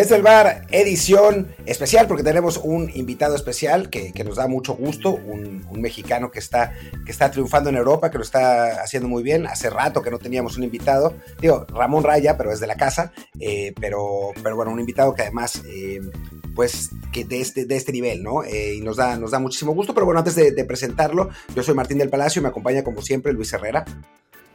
Desde el bar, edición especial, porque tenemos un invitado especial que, nos da mucho gusto, un, mexicano que está, que está triunfando en Europa, que lo está haciendo muy bien. Hace rato que no teníamos un invitado, digo, Ramón Raya, pero es de la casa, eh, pero, pero bueno, un invitado que además, eh, pues, que de este, de este nivel, ¿no? Eh, y nos da, nos da muchísimo gusto, pero bueno, antes de, de presentarlo, yo soy Martín del Palacio y me acompaña como siempre Luis Herrera.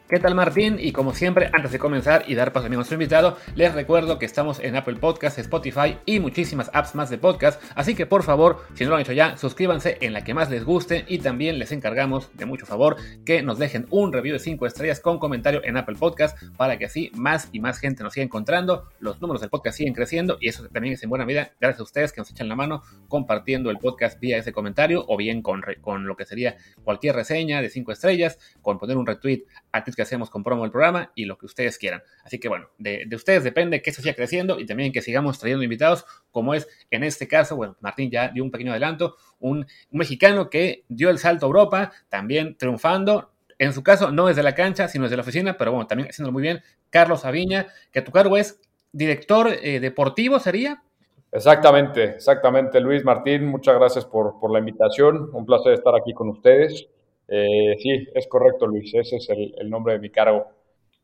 ¿Qué tal Martín? Y como siempre, antes de comenzar y dar paso a nuestro invitado, les recuerdo que estamos en Apple Podcasts, Spotify y muchísimas apps más de podcast, así que por favor, si no lo han hecho ya, suscríbanse en la que más les guste y también les encargamos de mucho favor que nos dejen un review de 5 estrellas con comentario en Apple Podcasts para que así más y más gente nos siga encontrando, los números del podcast siguen creciendo y eso también es en buena medida gracias a ustedes que nos echan la mano compartiendo el podcast vía ese comentario o bien con, con lo que sería cualquier reseña de 5 estrellas, con poner un retweet a que hacemos con promo el programa y lo que ustedes quieran. Así que bueno, de, ustedes depende que esto siga creciendo y también que sigamos trayendo invitados, como es en este caso, bueno, Martín ya dio un pequeño adelanto, un, mexicano que dio el salto a Europa, también triunfando, en su caso no desde la cancha, sino desde la oficina, pero bueno, también haciéndolo muy bien, Carlos Aviña, que tu cargo es director eh, deportivo, ¿sería? Exactamente, exactamente, Luis Martín, muchas gracias por, por la invitación, un placer estar aquí con ustedes. Eh, sí, es correcto, Luis. Ese es el, nombre de mi cargo.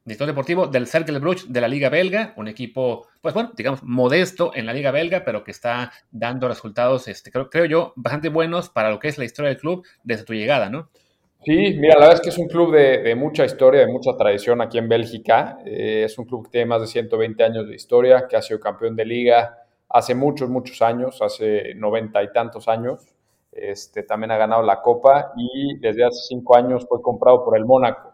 Director deportivo del Cercle Bruges de la Liga Belga, un equipo, pues bueno, digamos, modesto en la Liga Belga, pero que está dando resultados, este, creo, creo yo, bastante buenos para lo que es la historia del club desde tu llegada, ¿no? Sí, mira, la verdad es que es un club de, mucha historia, de mucha tradición aquí en Bélgica. Eh, es un club que tiene más de 120 años de historia, que ha sido campeón de liga hace muchos, muchos años, hace noventa y tantos años. Este, también ha ganado la Copa y desde hace cinco años fue comprado por el Mónaco.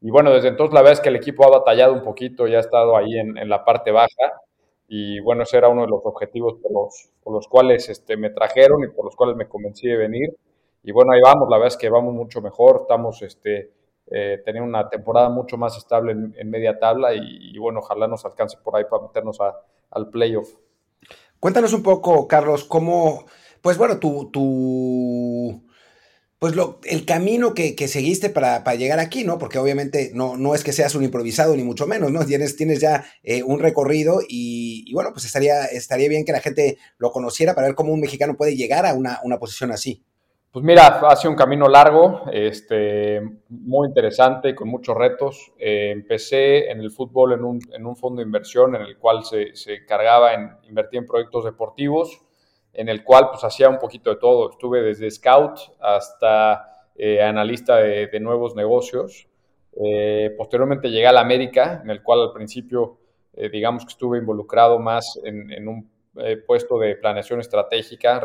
Y bueno, desde entonces la verdad es que el equipo ha batallado un poquito, ya ha estado ahí en, la parte baja. Y bueno, ese era uno de los objetivos por los, por los cuales este, me trajeron y por los cuales me convencí de venir. Y bueno, ahí vamos, la verdad es que vamos mucho mejor, estamos este, eh, teniendo una temporada mucho más estable en, media tabla y, bueno, ojalá nos alcance por ahí para meternos al playoff. Cuéntanos un poco, Carlos, cómo, pues bueno, tu, tu pues lo, el camino que, seguiste para, llegar aquí, ¿no? Porque obviamente no, no es que seas un improvisado, ni mucho menos, ¿no? Tienes, tienes ya eh, un recorrido y, bueno, pues estaría, estaría bien que la gente lo conociera para ver cómo un mexicano puede llegar a una, posición así. Pues mira, ha sido un camino largo, este, muy interesante, con muchos retos. Eh, empecé en el fútbol en un, en un, fondo de inversión en el cual se, se cargaba en invertir en proyectos deportivos en el cual pues hacía un poquito de todo. Estuve desde scout hasta eh, analista de, nuevos negocios. Eh, posteriormente llegué a la América, en el cual al principio eh, digamos que estuve involucrado más en, un puesto de planeación estratégica,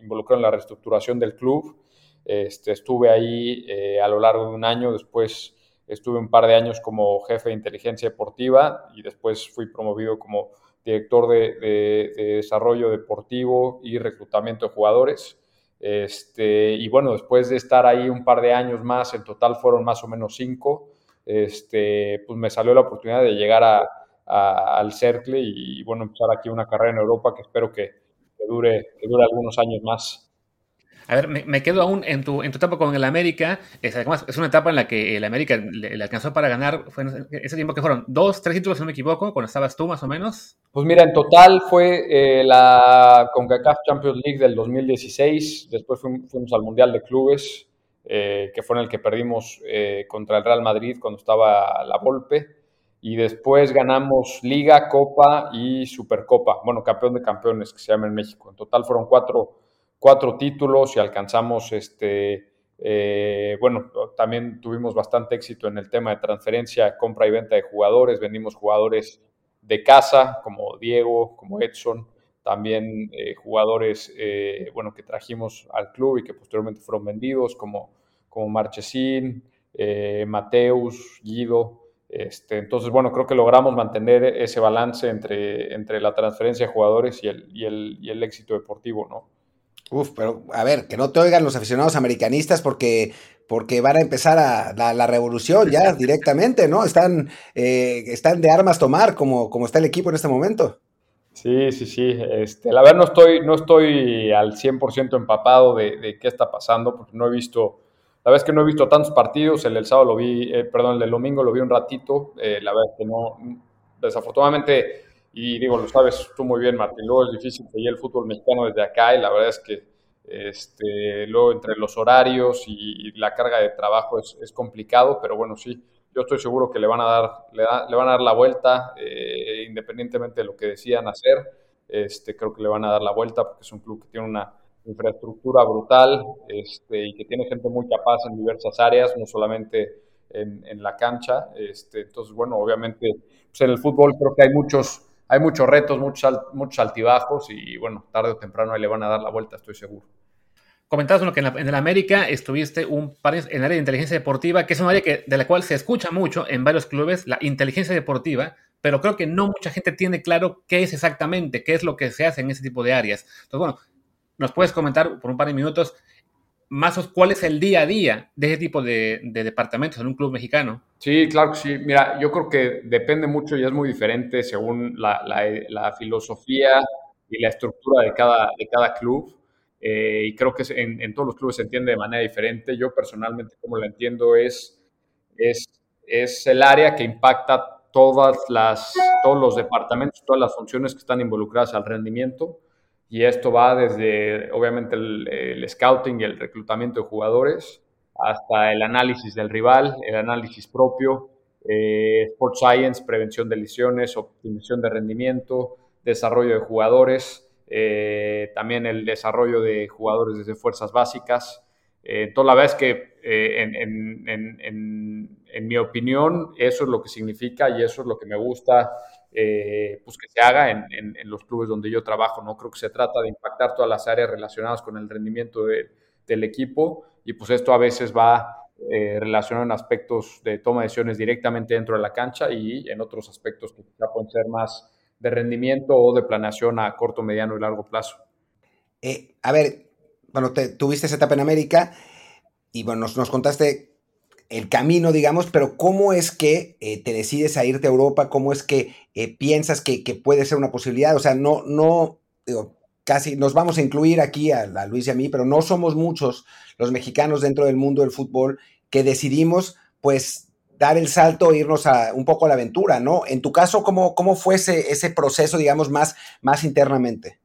involucrado en la reestructuración del club. Este, estuve ahí a lo largo de un año, después estuve un par de años como jefe de inteligencia deportiva y después fui promovido como director de, desarrollo deportivo y reclutamiento de jugadores. Este, y bueno, después de estar ahí un par de años más, en total fueron más o menos cinco, este, pues me salió la oportunidad de llegar a, al Cercle y, bueno, empezar aquí una carrera en Europa que espero que, dure, que dure algunos años más. A ver, me, quedo aún en tu, en tu etapa con el América. Es, una etapa en la que el América le, alcanzó para ganar. Ese tiempo que fueron dos, tres títulos, si no me equivoco, cuando estabas tú más o menos. Pues mira, en total fue eh, la CONCACAF Champions League del 2016. Después fuimos, al Mundial de Clubes, eh, que fue en el que perdimos eh, contra el Real Madrid cuando estaba la Volpe. Y después ganamos Liga, Copa y Supercopa. Bueno, campeón de campeones que se llama en México. En total fueron cuatro cuatro títulos y alcanzamos, este, eh, bueno, también tuvimos bastante éxito en el tema de transferencia, compra y venta de jugadores, vendimos jugadores de casa como Diego, como Edson, también eh, jugadores, eh, bueno, que trajimos al club y que posteriormente fueron vendidos como, como Marchesín, Mateus, Guido, este, entonces, bueno, creo que logramos mantener ese balance entre, entre la transferencia de jugadores y el, y el, y el éxito deportivo, ¿no? Uf, pero a ver, que no te oigan los aficionados americanistas porque, porque van a empezar a, la, revolución ya directamente, ¿no? Están, eh, están de armas tomar como, como está el equipo en este momento. Sí, sí, sí. Este, la verdad no estoy, no estoy al 100% empapado de, qué está pasando porque no he visto, la verdad es que no he visto tantos partidos. El del sábado lo vi, eh, perdón, el del domingo lo vi un ratito. Eh, la verdad es que no, desafortunadamente y digo, lo sabes tú muy bien, Martín, luego es difícil seguir el fútbol mexicano desde acá y la verdad es que este, luego entre los horarios y, la carga de trabajo es, complicado, pero bueno, sí, yo estoy seguro que le van a dar, le, le van a dar la vuelta, eh, independientemente de lo que decidan hacer, este, creo que le van a dar la vuelta porque es un club que tiene una infraestructura brutal este, y que tiene gente muy capaz en diversas áreas, no solamente en, en la cancha. Este, entonces, bueno, obviamente pues en el fútbol creo que hay muchos hay muchos retos, muchos, muchos altibajos y bueno, tarde o temprano ahí le van a dar la vuelta, estoy seguro. Comentabas uno que en, la, el América estuviste un par en el área de inteligencia deportiva, que es un área que, de la cual se escucha mucho en varios clubes, la inteligencia deportiva, pero creo que no mucha gente tiene claro qué es exactamente, qué es lo que se hace en ese tipo de áreas. Entonces, bueno, nos puedes comentar por un par de minutos más cuál es el día a día de ese tipo de, departamentos en un club mexicano. Sí, claro que sí. Mira, yo creo que depende mucho y es muy diferente según la, filosofía y la estructura de cada, club. Eh, y creo que en, todos los clubes se entiende de manera diferente. Yo personalmente, como lo entiendo, es, es, es el área que impacta todas las, todos los departamentos, todas las funciones que están involucradas al rendimiento y esto va desde, obviamente, el, scouting y el reclutamiento de jugadores hasta el análisis del rival, el análisis propio, eh, Sport Science, prevención de lesiones, optimización de rendimiento, desarrollo de jugadores, eh, también el desarrollo de jugadores desde fuerzas básicas. Eh, la vez que, en, en, mi opinión, eso es lo que significa y eso es lo que me gusta eh, pues que se haga en, los clubes donde yo trabajo. No creo que se trata de impactar todas las áreas relacionadas con el rendimiento del equipo y pues esto a veces va eh, relacionado en aspectos de toma de decisiones directamente dentro de la cancha y en otros aspectos que quizá pueden ser más de rendimiento o de planeación a corto, mediano y largo plazo. Eh, a ver, bueno, te, tuviste esa etapa en América y bueno, nos contaste el camino, digamos, pero ¿cómo es que eh, te decides a irte a Europa? ¿Cómo es que eh, piensas que, puede ser una posibilidad? O sea, no, no, digo, casi nos vamos a incluir aquí a, Luis y a mí, pero no somos muchos los mexicanos dentro del mundo del fútbol que decidimos, pues, dar el salto e irnos a un poco a la aventura, ¿no? En tu caso, ¿cómo, cómo fue ese, ese proceso, digamos, más, más internamente?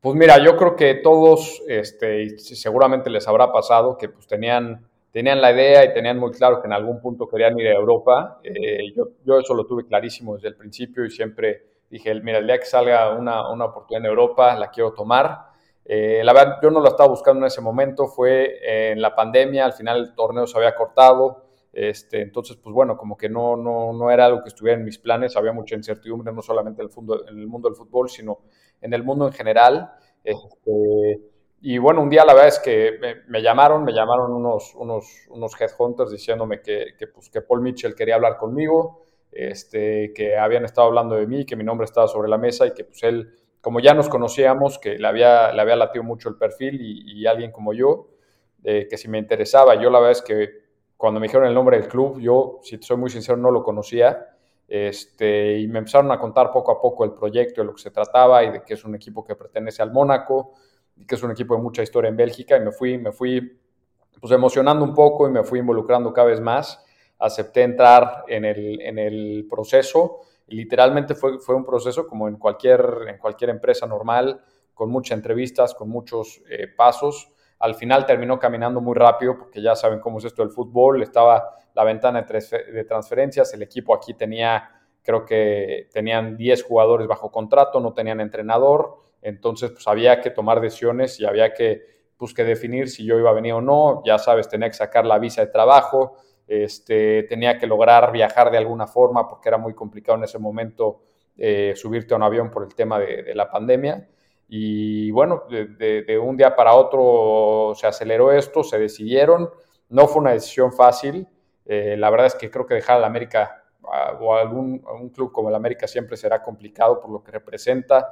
Pues mira, yo creo que todos, este, seguramente les habrá pasado que pues tenían tenían la idea y tenían muy claro que en algún punto querían ir a Europa. Eh, yo, yo, eso lo tuve clarísimo desde el principio y siempre dije, mira, el día que salga una, una oportunidad en Europa, la quiero tomar. Eh, la verdad, yo no lo estaba buscando en ese momento, fue en la pandemia, al final el torneo se había cortado, este, entonces, pues bueno, como que no, no, no era algo que estuviera en mis planes, había mucha incertidumbre, no solamente en el, en el mundo del fútbol, sino en el mundo en general. Este, y bueno, un día la verdad es que me, llamaron, me llamaron unos, unos, unos headhunters diciéndome que, pues, que Paul Mitchell quería hablar conmigo, este, que habían estado hablando de mí, que mi nombre estaba sobre la mesa y que pues él, como ya nos conocíamos, que le había, le había latido mucho el perfil y, alguien como yo, que si me interesaba, yo la verdad es que cuando me dijeron el nombre del club, yo, si soy muy sincero, no lo conocía. Este, y me empezaron a contar poco a poco el proyecto, de lo que se trataba y de que es un equipo que pertenece al Mónaco, que es un equipo de mucha historia en Bélgica, y me fui, me fui pues, emocionando un poco y me fui involucrando cada vez más. Acepté entrar en el, en el proceso literalmente fue, fue un proceso como en cualquier, en cualquier empresa normal, con muchas entrevistas, con muchos eh, pasos. Al final terminó caminando muy rápido porque ya saben cómo es esto del fútbol. Estaba la ventana de transferencias, el equipo aquí tenía, creo que tenían 10 jugadores bajo contrato, no tenían entrenador entonces, pues había que tomar decisiones y había que, pues, que definir si yo iba a venir o no. Ya sabes, tenía que sacar la visa de trabajo, este, tenía que lograr viajar de alguna forma porque era muy complicado en ese momento eh, subirte a un avión por el tema de, la pandemia. Y bueno, de, un día para otro se aceleró esto, se decidieron. No fue una decisión fácil. Eh, la verdad es que creo que dejar a la América o a algún un club como el América siempre será complicado por lo que representa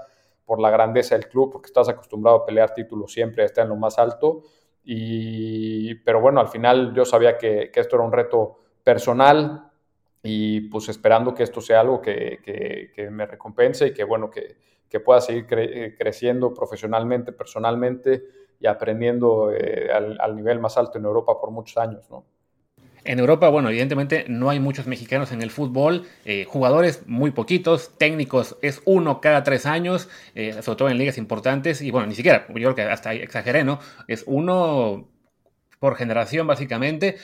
por la grandeza del club, porque estás acostumbrado a pelear títulos siempre, estar en lo más alto. Y, pero bueno, al final yo sabía que, esto era un reto personal y pues esperando que esto sea algo que, me recompense y que bueno, que, pueda seguir creciendo profesionalmente, personalmente y aprendiendo eh, al, al, nivel más alto en Europa por muchos años, ¿no? En Europa, bueno, evidentemente no hay muchos mexicanos en el fútbol, eh, jugadores muy poquitos, técnicos es uno cada tres años, eh, sobre todo en ligas importantes, y bueno, ni siquiera, yo creo que hasta exageré, ¿no? Es uno por generación básicamente,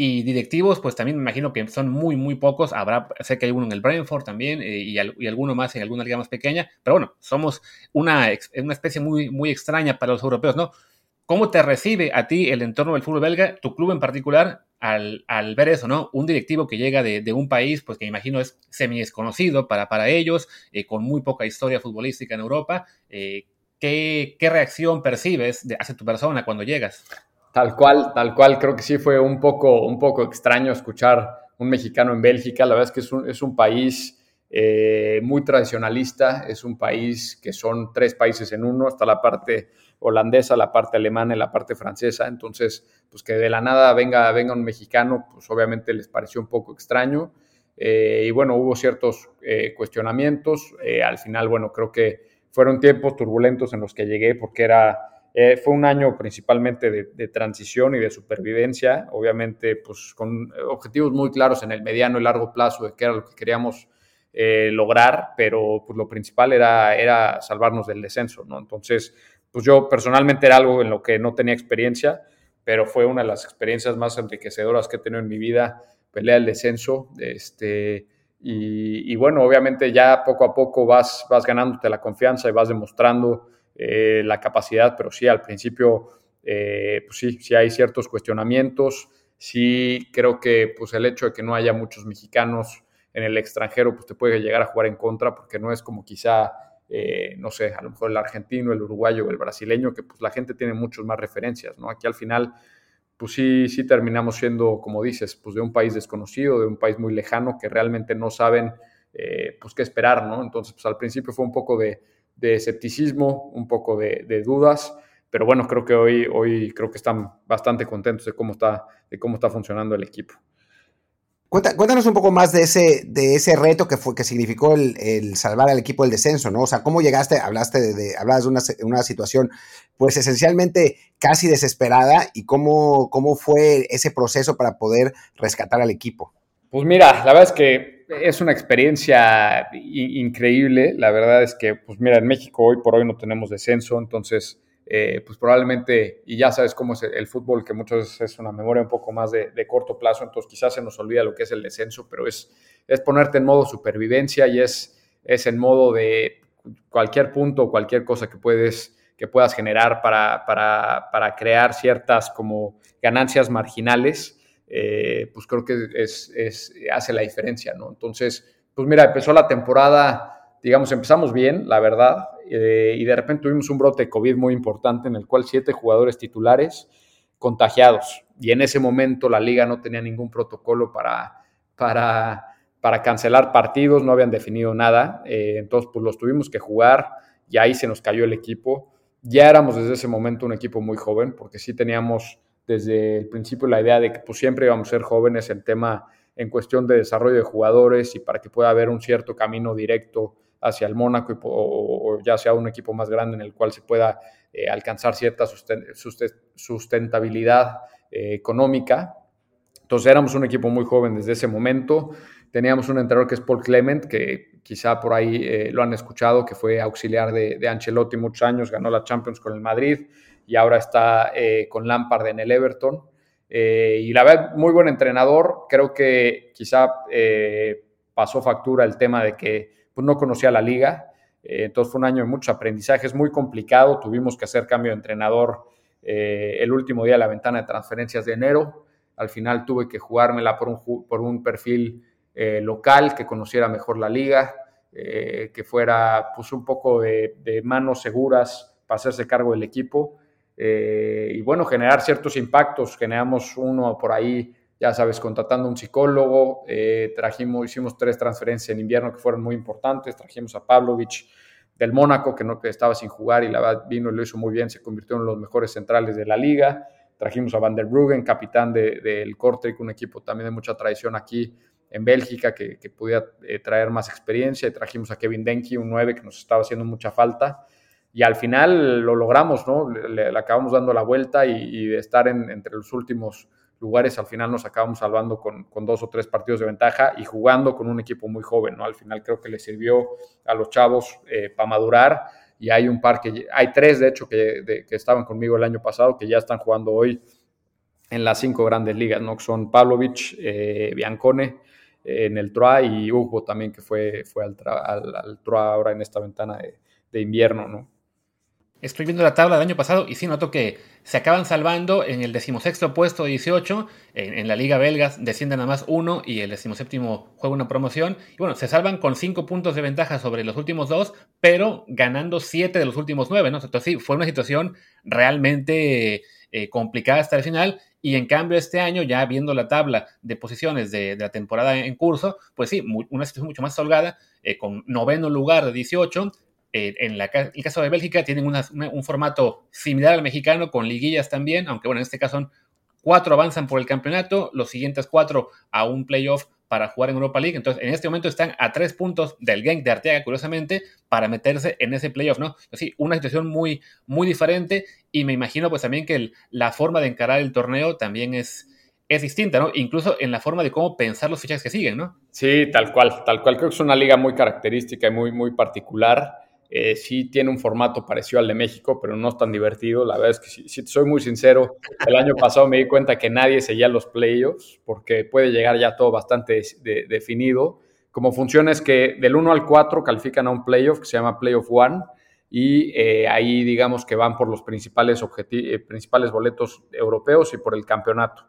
y directivos, pues también me imagino que son muy, muy pocos. Habrá, sé que hay uno en el Brentford también eh, y, y, alguno más en alguna liga más pequeña. Pero bueno, somos una, una especie muy, muy extraña para los europeos, ¿no? ¿Cómo te recibe a ti el entorno del fútbol belga, tu club en particular, al, ver eso, ¿no? Un directivo que llega de, un país, pues que imagino es semi desconocido para, para ellos, eh, con muy poca historia futbolística en Europa. Eh, ¿qué, ¿qué, reacción percibes de, hacia tu persona cuando llegas? Tal cual, tal cual, creo que sí fue un poco, un poco extraño escuchar un mexicano en Bélgica. La verdad es que es un, es un país eh, muy tradicionalista, es un país que son tres países en uno, está la parte holandesa, la parte alemana y la parte francesa. Entonces, pues que de la nada venga, venga un mexicano, pues obviamente les pareció un poco extraño. Eh, y bueno, hubo ciertos eh, cuestionamientos. Eh, al final, bueno, creo que fueron tiempos turbulentos en los que llegué porque era fue un año principalmente de, de, transición y de supervivencia, obviamente pues con objetivos muy claros en el mediano y largo plazo de qué era lo que queríamos lograr, pero pues lo principal era, era salvarnos del descenso, ¿no? Entonces, pues yo personalmente era algo en lo que no tenía experiencia, pero fue una de las experiencias más enriquecedoras que he tenido en mi vida, pelea el descenso, este... Y, bueno, obviamente ya poco a poco vas, vas ganándote la confianza y vas demostrando eh, la capacidad, pero sí, al principio, eh, pues sí, sí hay ciertos cuestionamientos, sí creo que pues el hecho de que no haya muchos mexicanos en el extranjero, pues te puede llegar a jugar en contra, porque no es como quizá, eh, no sé, a lo mejor el argentino, el uruguayo el brasileño, que pues la gente tiene muchas más referencias, ¿no? Aquí al final, pues sí, sí terminamos siendo, como dices, pues de un país desconocido, de un país muy lejano, que realmente no saben, eh, pues qué esperar, ¿no? Entonces, pues al principio fue un poco de de escepticismo, un poco de, de, dudas, pero bueno, creo que hoy, hoy creo que están bastante contentos de cómo está, de cómo está funcionando el equipo. Cuéntanos un poco más de ese, de ese reto que fue que significó el, el, salvar al equipo del descenso, ¿no? O sea, ¿cómo llegaste? Hablaste de, hablabas de una, una, situación, pues esencialmente casi desesperada, y cómo, cómo fue ese proceso para poder rescatar al equipo. Pues mira, la verdad es que es una experiencia increíble. La verdad es que, pues mira, en México hoy por hoy no tenemos descenso, entonces, eh, pues probablemente, y ya sabes cómo es el fútbol, que muchas veces es una memoria un poco más de, de, corto plazo, entonces quizás se nos olvida lo que es el descenso, pero es, es ponerte en modo supervivencia y es, es en modo de cualquier punto, cualquier cosa que puedes que puedas generar para, para, para crear ciertas como ganancias marginales eh, pues creo que es, es, hace la diferencia, ¿no? Entonces, pues mira, empezó la temporada, digamos, empezamos bien, la verdad, eh, y de repente tuvimos un brote de COVID muy importante en el cual siete jugadores titulares contagiados, y en ese momento la liga no tenía ningún protocolo para, para, para cancelar partidos, no habían definido nada, eh, entonces pues los tuvimos que jugar, y ahí se nos cayó el equipo. Ya éramos desde ese momento un equipo muy joven, porque sí teníamos desde el principio la idea de que pues, siempre íbamos a ser jóvenes. En tema, en cuestión de desarrollo de jugadores y para que pueda haber un cierto camino directo hacia el Mónaco o, ya sea un equipo más grande en el cual se pueda eh, alcanzar cierta sustentabilidad eh, económica. Entonces éramos un equipo muy joven desde ese momento. Teníamos un entrenador que es Paul Clement, que quizá por ahí eh, lo han escuchado, que fue auxiliar de, de Ancelotti muchos años, ganó la Champions con el Madrid y ahora está con Lampard en el Everton. Y la verdad, muy buen entrenador. Creo que quizá pasó factura el tema de que pues, no conocía la liga. Eh, entonces fue un año de muchos aprendizajes, muy complicado. Tuvimos que hacer cambio de entrenador eh, el último día de la ventana de transferencias de enero. Al final tuve que jugármela por un, por un perfil eh, local que conociera mejor la liga, que fuera pues, un poco de, de manos seguras para hacerse cargo del equipo. Y bueno, generar ciertos impactos. Generamos uno por ahí, ya sabes, contratando un psicólogo, eh, trajimos, hicimos tres transferencias en invierno que fueron muy importantes, trajimos a Pavlovich del Mónaco, que no que estaba sin jugar y la verdad vino y lo hizo muy bien, se convirtió en los mejores centrales de la liga. Trajimos a Van der Bruggen, capitán del de, Kortrijk, un equipo también de mucha tradición aquí en Bélgica, que, que pudiera eh, traer más experiencia. Y trajimos a Kevin Denke, un 9 que nos estaba haciendo mucha falta y al final lo logramos, ¿no? Le, acabamos dando la vuelta y, de estar en, entre los últimos, lugares, al final nos acabamos salvando con, dos o tres partidos de ventaja y jugando con un equipo muy joven, ¿no? Al final creo que le sirvió a los chavos eh, para madurar y hay un par que, hay tres de hecho que, que, estaban conmigo el año pasado que ya están jugando hoy en las cinco grandes ligas, ¿no? Son Pavlovich, eh, Biancone eh, en el TROA y Hugo también que fue, fue al, al, TROA ahora en esta ventana de, de invierno, ¿no? Estoy viendo la tabla del año pasado y sí noto que se acaban salvando en el decimosexto puesto 18. En, la Liga Belga descienden a más uno y el decimoséptimo juega una promoción. Y bueno, se salvan con cinco puntos de ventaja sobre los últimos dos, pero ganando siete de los últimos nueve, ¿no? Entonces sí, fue una situación realmente eh, complicada hasta el final. Y en cambio, este año, ya viendo la tabla de posiciones de, la temporada en curso, pues sí, una situación mucho más holgada, eh, con noveno lugar de 18 eh, en el caso de Bélgica tienen un formato similar al mexicano, con liguillas también, aunque bueno, en este caso son cuatro avanzan por el campeonato, los siguientes cuatro a un playoff para jugar en Europa League. Entonces, en este momento están a tres puntos del Genk de Arteaga, curiosamente, para meterse en ese playoff, ¿no? Sí, una situación muy, muy diferente y me imagino pues también que la forma de encarar el torneo también es, es distinta, ¿no? Incluso en la forma de cómo pensar los fichajes que siguen, ¿no? Sí, tal cual, tal cual. Creo que es una liga muy característica y muy, muy particular. Eh, sí tiene un formato parecido al de México, pero no es tan divertido. La verdad es que, si, soy muy sincero, el año pasado me di cuenta que nadie seguía los playoffs porque puede llegar ya todo bastante definido. Como funciona es que del 1 al 4 califican a un playoff que se llama Playoff One y eh, ahí digamos que van por los principales, eh, principales boletos europeos y por el campeonato.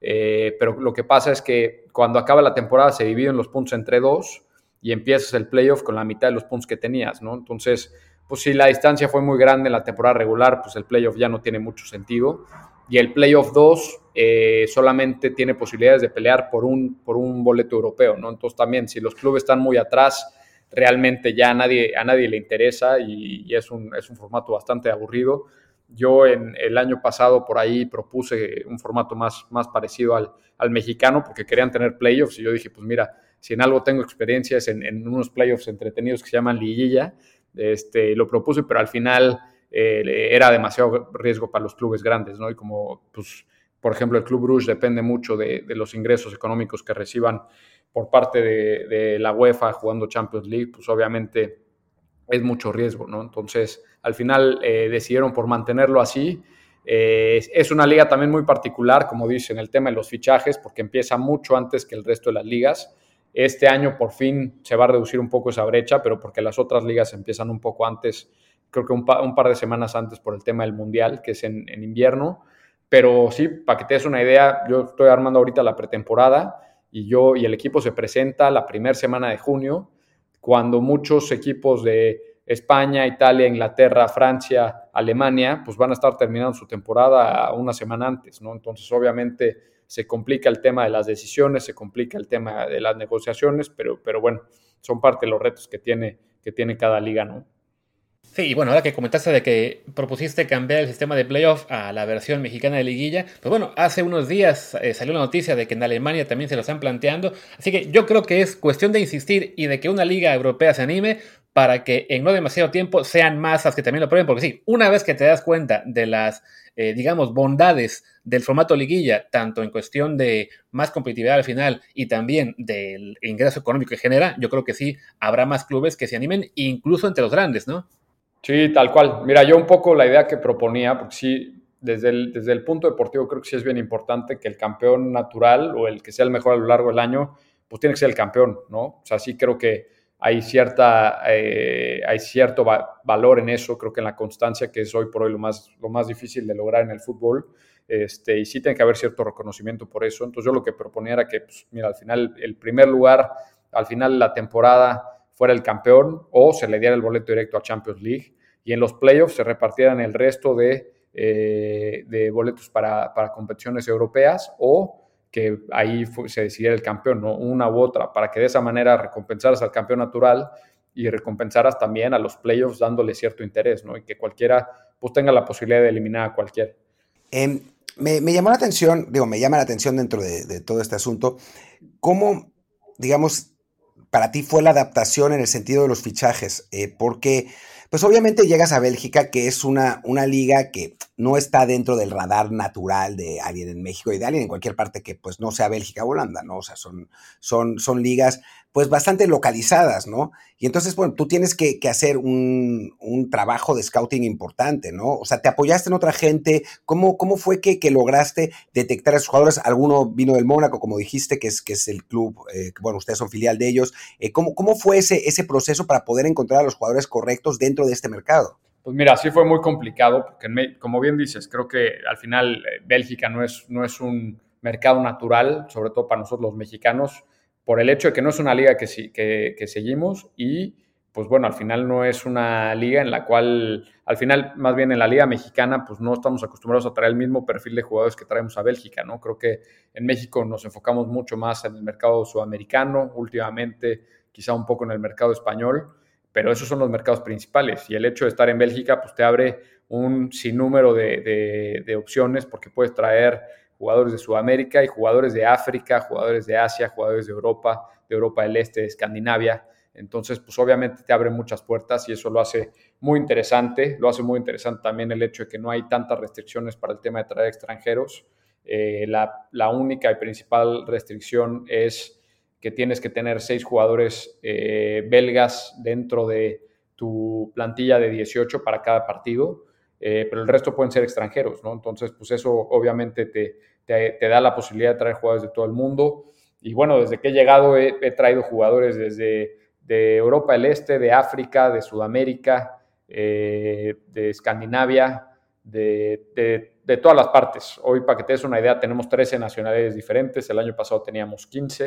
pero lo que pasa es que cuando acaba la temporada se dividen los puntos entre dos y empiezas el playoff con la mitad de los puntos que tenías, ¿no? Entonces, pues si la distancia fue muy grande en la temporada regular, pues el playoff ya no tiene mucho sentido. Y el playoff 2 eh, solamente tiene posibilidades de pelear por un, por un boleto europeo, ¿no? Entonces también, si los clubes están muy atrás, realmente ya a nadie, a nadie le interesa y, es, un, es un formato bastante aburrido. Yo en el año pasado por ahí propuse un formato más, más parecido al, al mexicano porque querían tener playoffs y yo dije, pues mira, si en algo tengo experiencias en, en unos playoffs entretenidos que se llaman liguilla, este, lo propuse, pero al final eh, era demasiado riesgo para los clubes grandes, ¿no? Y como, pues, por ejemplo, el Club Rouge depende mucho de, los ingresos económicos que reciban por parte de, de, la UEFA jugando Champions League, pues obviamente es mucho riesgo, ¿no? Entonces, al final eh, decidieron por mantenerlo así. Eh, es una liga también muy particular, como dicen, el tema de los fichajes, porque empieza mucho antes que el resto de las ligas. Este año por fin se va a reducir un poco esa brecha, pero porque las otras ligas empiezan un poco antes, creo que un, par de semanas antes por el tema del Mundial, que es en, invierno. Pero sí, para que te des una idea, yo estoy armando ahorita la pretemporada y yo y el equipo se presenta la primera semana de junio, cuando muchos equipos de España, Italia, Inglaterra, Francia, Alemania, pues van a estar terminando su temporada una semana antes, ¿no? Entonces, obviamente, se complica el tema de las decisiones, se complica el tema de las negociaciones, pero, pero bueno, son parte de los retos que tiene, que tiene cada liga, ¿no? Sí, y bueno, ahora que comentaste de que propusiste cambiar el sistema de playoff a la versión mexicana de liguilla, pues bueno, hace unos días eh, salió la noticia de que en Alemania también se lo están planteando, así que yo creo que es cuestión de insistir y de que una liga europea se anime para que en no demasiado tiempo sean masas que también lo prueben, porque sí, una vez que te das cuenta de las, eh, digamos, bondades del formato liguilla, tanto en cuestión de más competitividad al final y también del ingreso económico que genera, yo creo que sí habrá más clubes que se animen, incluso entre los grandes, ¿no? Sí, tal cual. Mira, yo un poco la idea que proponía, porque sí, desde el, desde el punto deportivo creo que sí es bien importante que el campeón natural o el que sea el mejor a lo largo del año, pues tiene que ser el campeón, ¿no? O sea, sí creo que hay, cierta, eh, hay cierto valor en eso, creo que en la constancia, que es hoy por hoy lo más, lo más difícil de lograr en el fútbol, este, y sí tiene que haber cierto reconocimiento por eso. Entonces yo lo que proponía era que, pues, mira, al final el primer lugar, al final de la temporada fuera el campeón o se le diera el boleto directo a Champions League y en los playoffs se repartieran el resto de, eh, de boletos para, para competiciones europeas o que ahí se decidiera el campeón, ¿no? una u otra, para que de esa manera recompensaras al campeón natural y recompensaras también a los playoffs dándole cierto interés, ¿no? Y que cualquiera pues tenga la posibilidad de eliminar a cualquiera. Em, me, llamó la atención, digo, me llama la atención dentro de, todo este asunto, cómo, digamos, para ti fue la adaptación en el sentido de los fichajes, eh, porque, pues obviamente llegas a Bélgica, que es una, una liga que no está dentro del radar natural de alguien en México y de alguien en cualquier parte que pues no sea Bélgica o Holanda, ¿no? O sea, son, son, son ligas pues bastante localizadas, ¿no? Y entonces, bueno, tú tienes que, hacer un, trabajo de scouting importante, ¿no? O sea, te apoyaste en otra gente, ¿cómo, cómo fue que, lograste detectar a esos jugadores? Alguno vino del Mónaco, como dijiste, que es, que es el club, eh, bueno, ustedes son filial de ellos. Eh, ¿cómo, ¿Cómo fue ese, ese proceso para poder encontrar a los jugadores correctos dentro de este mercado? Pues mira, sí fue muy complicado, porque como bien dices, creo que al final eh, Bélgica no es, no es un mercado natural, sobre todo para nosotros los mexicanos, por el hecho de que no es una liga que, que, que seguimos y pues bueno, al final no es una liga en la cual, al final, más bien en la liga mexicana, pues no estamos acostumbrados a traer el mismo perfil de jugadores que traemos a Bélgica, ¿no? Creo que en México nos enfocamos mucho más en el mercado sudamericano, últimamente quizá un poco en el mercado español, pero esos son los mercados principales y el hecho de estar en Bélgica pues te abre un sinnúmero de, de, opciones porque puedes traer jugadores de Sudamérica y jugadores de África, jugadores de Asia, jugadores de Europa, de Europa del Este, de Escandinavia. Entonces, pues obviamente te abre muchas puertas y eso lo hace muy interesante. Lo hace muy interesante también el hecho de que no hay tantas restricciones para el tema de traer extranjeros. Eh, la, la única y principal restricción es que tienes que tener seis jugadores eh, belgas dentro de tu plantilla de 18 para cada partido, eh, pero el resto pueden ser extranjeros, ¿no? Entonces, pues eso obviamente te, te, da la posibilidad de traer jugadores de todo el mundo. Y bueno, desde que he llegado he, traído jugadores desde de Europa del Este, de África, de Sudamérica, eh, de Escandinavia, de, de, todas las partes. Hoy, para que te des una idea, tenemos 13 nacionalidades diferentes, el año pasado teníamos 15.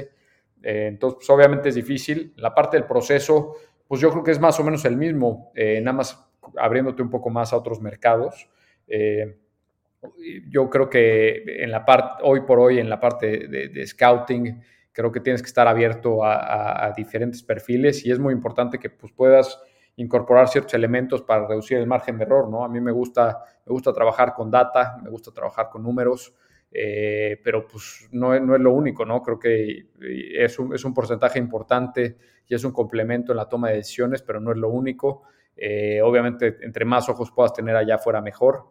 Eh, entonces, pues, obviamente es difícil. La parte del proceso, pues yo creo que es más o menos el mismo, eh, nada más abriéndote un poco más a otros mercados. Eh, yo creo que en la parte, hoy por hoy, en la parte de, scouting, creo que tienes que estar abierto a, diferentes perfiles y es muy importante que pues, puedas incorporar ciertos elementos para reducir el margen de error, ¿no? A mí me gusta, me gusta trabajar con data, me gusta trabajar con números, eh, pero pues no, no, es lo único, ¿no? Creo que es un, es un, porcentaje importante y es un complemento en la toma de decisiones, pero no es lo único. Eh, obviamente, entre más ojos puedas tener allá afuera, mejor.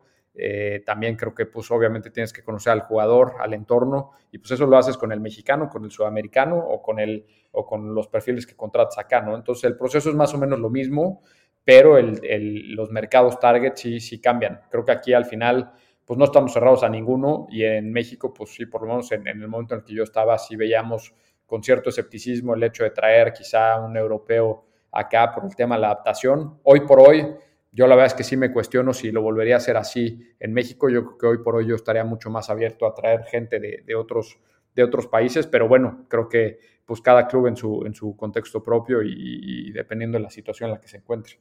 También creo que pues obviamente tienes que conocer al jugador, al entorno, y pues eso lo haces con el mexicano, con el sudamericano o con, el, o con los perfiles que contratas acá, ¿no? Entonces el proceso es más o menos lo mismo, pero el, los mercados target sí, sí cambian. Creo que aquí al final pues no estamos cerrados a ninguno y en México, pues sí, por lo menos en, el momento en el que yo estaba, sí veíamos con cierto escepticismo el hecho de traer quizá un europeo acá por el tema de la adaptación. Hoy por hoy, yo la verdad es que sí me cuestiono si lo volvería a hacer así en México. Yo creo que hoy por hoy yo estaría mucho más abierto a traer gente de, otros, de otros países, pero bueno, creo que pues cada club en su, en su contexto propio y dependiendo de la situación en la que se encuentre.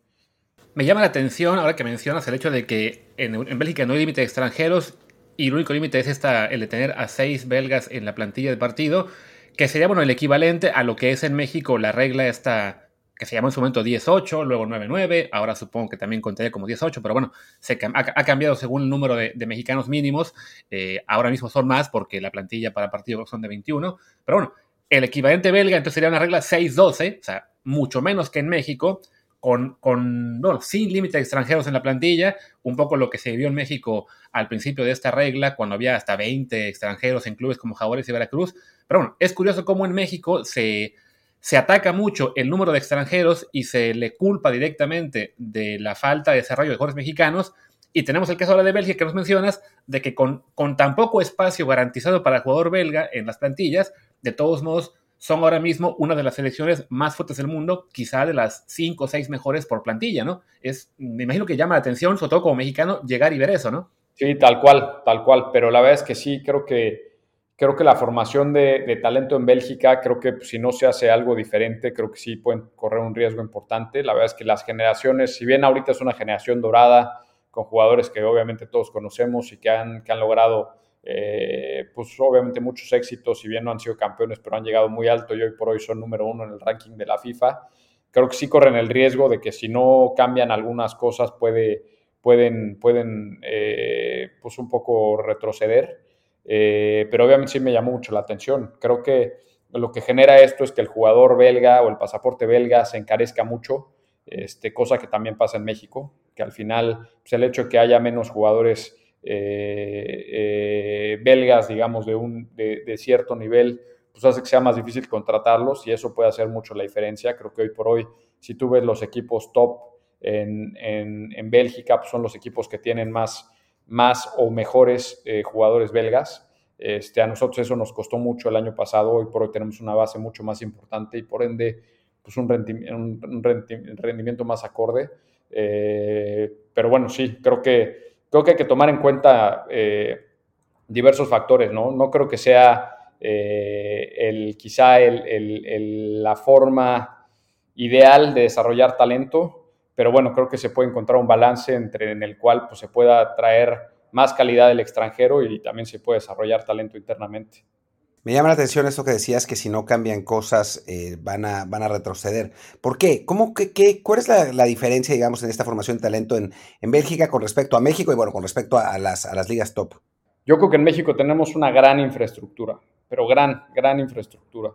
Me llama la atención ahora que mencionas el hecho de que en, Bélgica no hay límite de extranjeros y el único límite es esta, el de tener a seis belgas en la plantilla de partido, que sería bueno, el equivalente a lo que es en México la regla esta que se llamó en su momento 18, luego 9-9, ahora supongo que también contaría como 18, pero bueno, se, ha, cambiado según el número de, mexicanos mínimos, eh, ahora mismo son más porque la plantilla para partido son de 21, pero bueno, el equivalente belga entonces sería una regla 6-12, o sea, mucho menos que en México, con, con sin límite de extranjeros en la plantilla, un poco lo que se vio en México al principio de esta regla, cuando había hasta 20 extranjeros en clubes como Jaguares y Veracruz. Pero bueno, es curioso cómo en México se, se ataca mucho el número de extranjeros y se le culpa directamente de la falta de desarrollo de jugadores mexicanos. Y tenemos el caso ahora de Bélgica que nos mencionas, de que con, con tan poco espacio garantizado para el jugador belga en las plantillas, de todos modos son ahora mismo una de las selecciones más fuertes del mundo, quizá de las cinco o seis mejores por plantilla, ¿no? Es, me imagino que llama la atención, sobre todo como mexicano, llegar y ver eso, ¿no? Sí, tal cual, tal cual, pero la verdad es que sí, creo que, creo que la formación de, talento en Bélgica, creo que si no se hace algo diferente, creo que sí pueden correr un riesgo importante. La verdad es que las generaciones, si bien ahorita es una generación dorada, con jugadores que obviamente todos conocemos y que han, que han logrado eh, pues obviamente muchos éxitos, si bien no han sido campeones, pero han llegado muy alto y hoy por hoy son número uno en el ranking de la FIFA. Creo que sí corren el riesgo de que si no cambian algunas cosas puede, pueden, pueden eh, pues un poco retroceder. Eh, pero obviamente sí me llamó mucho la atención. Creo que lo que genera esto es que el jugador belga o el pasaporte belga se encarezca mucho, este, cosa que también pasa en México, que al final pues el hecho de que haya menos jugadores belgas, digamos, de, un, de, cierto nivel, pues hace que sea más difícil contratarlos y eso puede hacer mucho la diferencia. Creo que hoy por hoy, si tú ves los equipos top en, en, Bélgica, pues son los equipos que tienen más, más o mejores jugadores belgas. Este, a nosotros eso nos costó mucho el año pasado, hoy por hoy tenemos una base mucho más importante y por ende pues un, rendimiento, más acorde. Eh, pero bueno, sí, creo que, creo que hay que tomar en cuenta eh, diversos factores, ¿no? Creo que sea eh, el, quizá la forma ideal de desarrollar talento, pero bueno, creo que se puede encontrar un balance entre, en el cual pues, se pueda traer más calidad del extranjero y también se puede desarrollar talento internamente. Me llama la atención eso que decías, que si no cambian cosas eh, van, a, van a retroceder. ¿Por qué? ¿Cómo que, qué, ¿Cuál es la, diferencia, digamos, en esta formación de talento en, en, Bélgica con respecto a México y, bueno, con respecto a las, a las ligas top? Yo creo que en México tenemos una gran infraestructura, pero gran, gran infraestructura.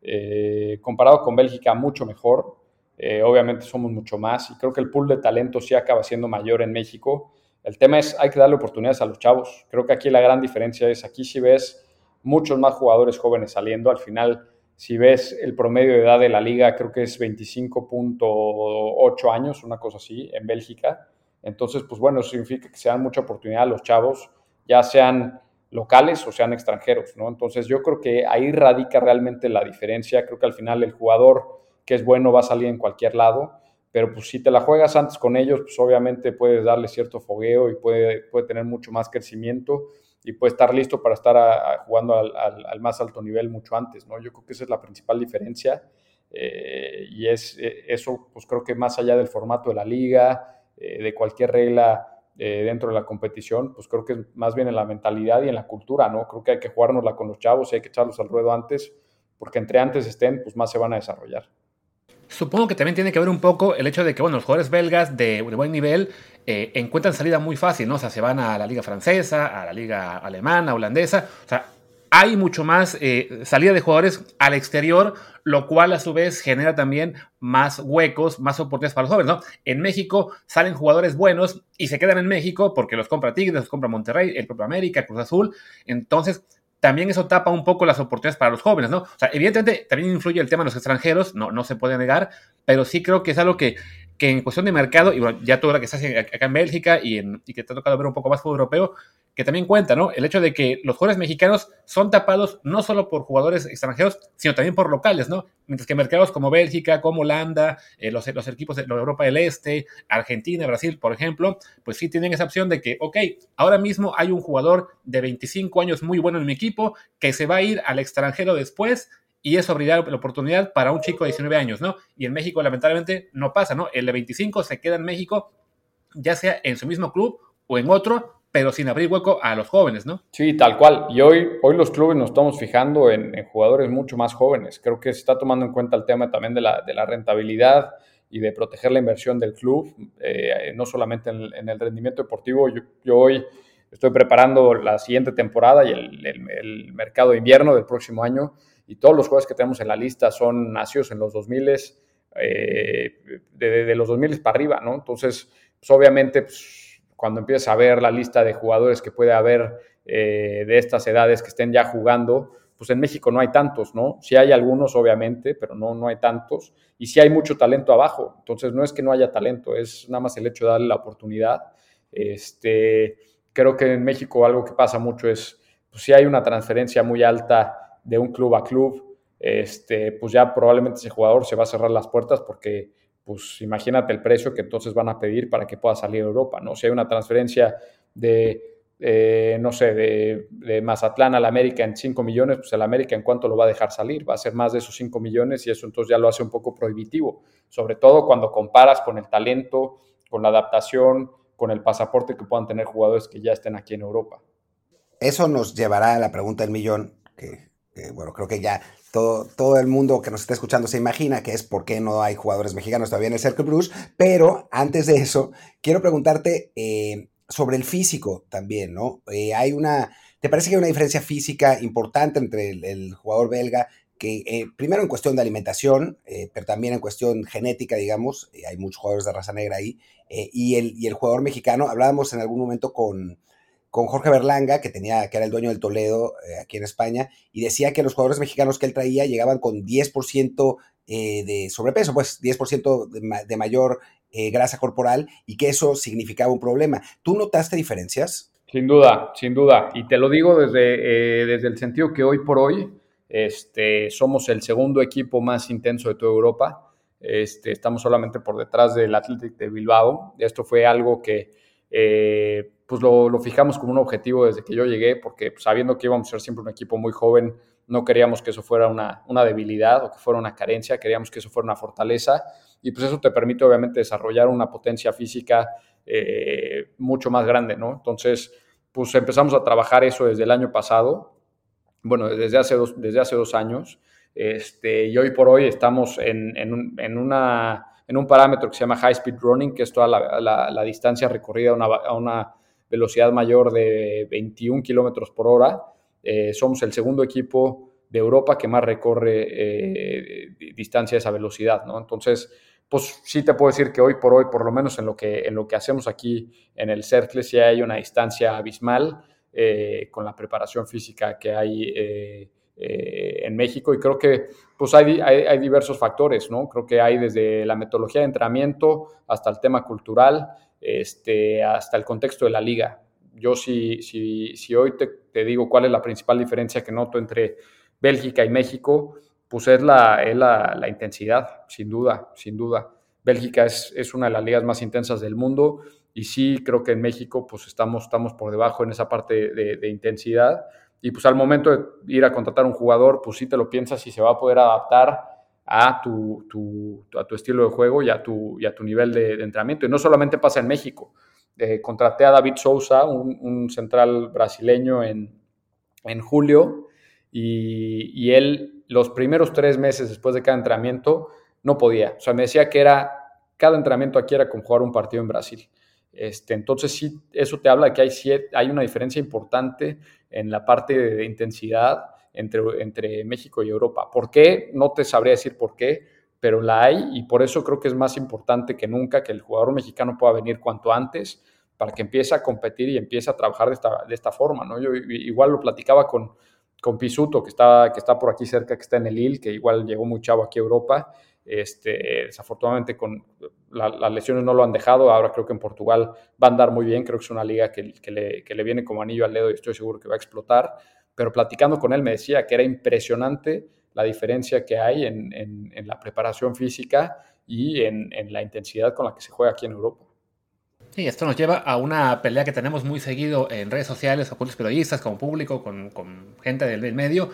Eh, comparado con Bélgica, mucho mejor. Eh, obviamente somos mucho más y creo que el pool de talento sí acaba siendo mayor en México el tema es, hay que darle oportunidades a los chavos. Creo que aquí la gran diferencia es, aquí si ves muchos más jugadores jóvenes saliendo, al final, si ves el promedio de edad de la liga, creo que es 25.8 años, una cosa así, en Bélgica. Entonces, pues bueno, significa que se dan mucha oportunidad a los chavos, ya sean locales o sean extranjeros, ¿no? Entonces, yo creo que ahí radica realmente la diferencia. Creo que al final el jugador que es bueno va a salir en cualquier lado pero pues si te la juegas antes con ellos, pues obviamente puedes darle cierto fogueo y puede, puede tener mucho más crecimiento y puede estar listo para estar jugando al, más alto nivel mucho antes, ¿no? Yo creo que esa es la principal diferencia eh, y es eh, eso, pues creo que más allá del formato de la liga, eh, de cualquier regla dentro de la competición, pues creo que es más bien en la mentalidad y en la cultura, ¿no? Creo que hay que jugárnosla con los chavos y hay que echarlos al ruedo antes, porque entre antes estén, pues más se van a desarrollar. Supongo que también tiene que ver un poco el hecho de que, bueno, los jugadores belgas de, buen nivel eh, encuentran salida muy fácil, ¿no? O sea, se van a la liga francesa, a la liga alemana, holandesa. O sea, hay mucho más eh, salida de jugadores al exterior, lo cual a su vez genera también más huecos, más oportunidades para los jóvenes, ¿no? En México salen jugadores buenos y se quedan en México porque los compra Tigres, los compra Monterrey, el propio América, Cruz Azul. Entonces, también eso tapa un poco las oportunidades para los jóvenes, ¿no? O sea, evidentemente también influye el tema de los extranjeros, no, no se puede negar, pero sí creo que es algo que, que en cuestión de mercado, y bueno, ya tú ahora que estás acá en Bélgica y, en, y que te ha tocado ver un poco más fútbol europeo, que también cuenta, ¿no? El hecho de que los jugadores mexicanos son tapados no solo por jugadores extranjeros, sino también por locales, ¿no? Mientras que mercados como Bélgica, como Holanda, eh, los, equipos de Europa del Este, Argentina, Brasil, por ejemplo, pues sí tienen esa opción de que, ok, ahora mismo hay un jugador de 25 años muy bueno en mi equipo que se va a ir al extranjero después y eso abrirá la oportunidad para un chico de 19 años, ¿no? Y en México lamentablemente no pasa, ¿no? El de 25 se queda en México, ya sea en su mismo club o en otro, pero sin abrir hueco a los jóvenes, ¿no? Sí, tal cual. Y hoy, hoy los clubes nos estamos fijando en, jugadores mucho más jóvenes. Creo que se está tomando en cuenta el tema también de la, de la rentabilidad y de proteger la inversión del club, eh, no solamente en el, rendimiento deportivo. Yo, hoy estoy preparando la siguiente temporada y el, el, mercado de invierno del próximo año y todos los jugadores que tenemos en la lista son nacidos en los 2000, eh, de, de, los 2000 para arriba, ¿no? Entonces, pues obviamente... Pues, cuando empiezas a ver la lista de jugadores que puede haber eh, de estas edades que estén ya jugando, pues en México no hay tantos, ¿no? Sí hay algunos, obviamente, pero no, no hay tantos. Y sí hay mucho talento abajo. Entonces, no es que no haya talento, es nada más el hecho de darle la oportunidad. Este, creo que en México algo que pasa mucho es, pues si hay una transferencia muy alta de un club a club, este, pues ya probablemente ese jugador se va a cerrar las puertas porque pues imagínate el precio que entonces van a pedir para que pueda salir a Europa, ¿no? Si hay una transferencia de, eh, no sé, de, Mazatlán al América en 5 millones, pues el América en cuánto lo va a dejar salir, va a ser más de esos 5 millones y eso entonces ya lo hace un poco prohibitivo, sobre todo cuando comparas con el talento, con la adaptación, con el pasaporte que puedan tener jugadores que ya estén aquí en Europa. Eso nos llevará a la pregunta del millón, que bueno, creo que ya todo, todo, el mundo que nos está escuchando se imagina que es por qué no hay jugadores mexicanos todavía en el Cercle Bruce, pero antes de eso, quiero preguntarte eh, sobre el físico también, ¿no? Eh, hay una, ¿te parece que hay una diferencia física importante entre el, jugador belga que eh, primero en cuestión de alimentación, pero también en cuestión genética, digamos, hay muchos jugadores de raza negra ahí, y, el, y el jugador mexicano, hablábamos en algún momento con, con Jorge Berlanga, que, tenía, que era el dueño del Toledo eh, aquí en España, y decía que los jugadores mexicanos que él traía llegaban con 10% eh, de sobrepeso, pues 10% de, de, mayor eh, grasa corporal, y que eso significaba un problema. ¿Tú notaste diferencias? Sin duda, sin duda. Y te lo digo desde, desde el sentido que hoy por hoy este, somos el segundo equipo más intenso de toda Europa. Este, estamos solamente por detrás del Athletic de Bilbao. Esto fue algo que pues lo, fijamos como un objetivo desde que yo llegué, porque pues, sabiendo que íbamos a ser siempre un equipo muy joven, no queríamos que eso fuera una, una debilidad o que fuera una carencia, queríamos que eso fuera una fortaleza. Y pues eso te permite obviamente desarrollar una potencia física eh, mucho más grande, ¿no? Entonces, pues empezamos a trabajar eso desde el año pasado, bueno, desde hace dos, desde hace dos años, este, y hoy por hoy estamos en, en una en un parámetro que se llama High Speed Running, que es toda la, distancia recorrida a una, a una, velocidad mayor de 21 kilómetros por hora. Eh, somos el segundo equipo de Europa que más recorre eh, distancia a esa velocidad, ¿no? Entonces, pues sí te puedo decir que hoy por hoy, por lo menos en lo que, en lo que hacemos aquí en el Cercle, sí hay una distancia abismal eh, con la preparación física que hay en México y creo que pues hay, hay, hay, diversos factores, ¿no? Creo que hay desde la metodología de entrenamiento hasta el tema cultural este, hasta el contexto de la liga. Yo si, si, si hoy te, digo cuál es la principal diferencia que noto entre Bélgica y México, pues es la, la, intensidad, sin duda, sin duda. Bélgica es, es, una de las ligas más intensas del mundo y sí creo que en México pues estamos, estamos por debajo en esa parte de, de, intensidad y pues al momento de ir a contratar un jugador pues sí te lo piensas si se va a poder adaptar a tu, tu, a tu estilo de juego y a tu, y a tu nivel de, entrenamiento. Y no solamente pasa en México. Eh, contraté a David Sousa, un, central brasileño, en, en julio, y, y, él los primeros tres meses después de cada entrenamiento no podía. O sea, me decía que era, cada entrenamiento aquí era como jugar un partido en Brasil. Este, entonces sí, eso te habla de que hay, hay una diferencia importante en la parte de intensidad entre, entre México y Europa. ¿Por qué? No te sabría decir por qué, pero la hay y por eso creo que es más importante que nunca que el jugador mexicano pueda venir cuanto antes para que empiece a competir y empiece a trabajar de esta, de esta forma. ¿no? Yo igual lo platicaba con, con Pisuto, que está, que está por aquí cerca, que está en el IL, que igual llegó muy chavo aquí a Europa. Este, desafortunadamente con las lesiones no lo han dejado, ahora creo que en Portugal va a andar muy bien, creo que es una liga que, le, viene como anillo al dedo y estoy seguro que va a explotar. Pero platicando con él me decía que era impresionante la diferencia que hay en, la preparación física y en, la intensidad con la que se juega aquí en Europa. Sí, esto nos lleva a una pelea que tenemos muy seguido en redes sociales, con los periodistas, como público, con, con gente del medio,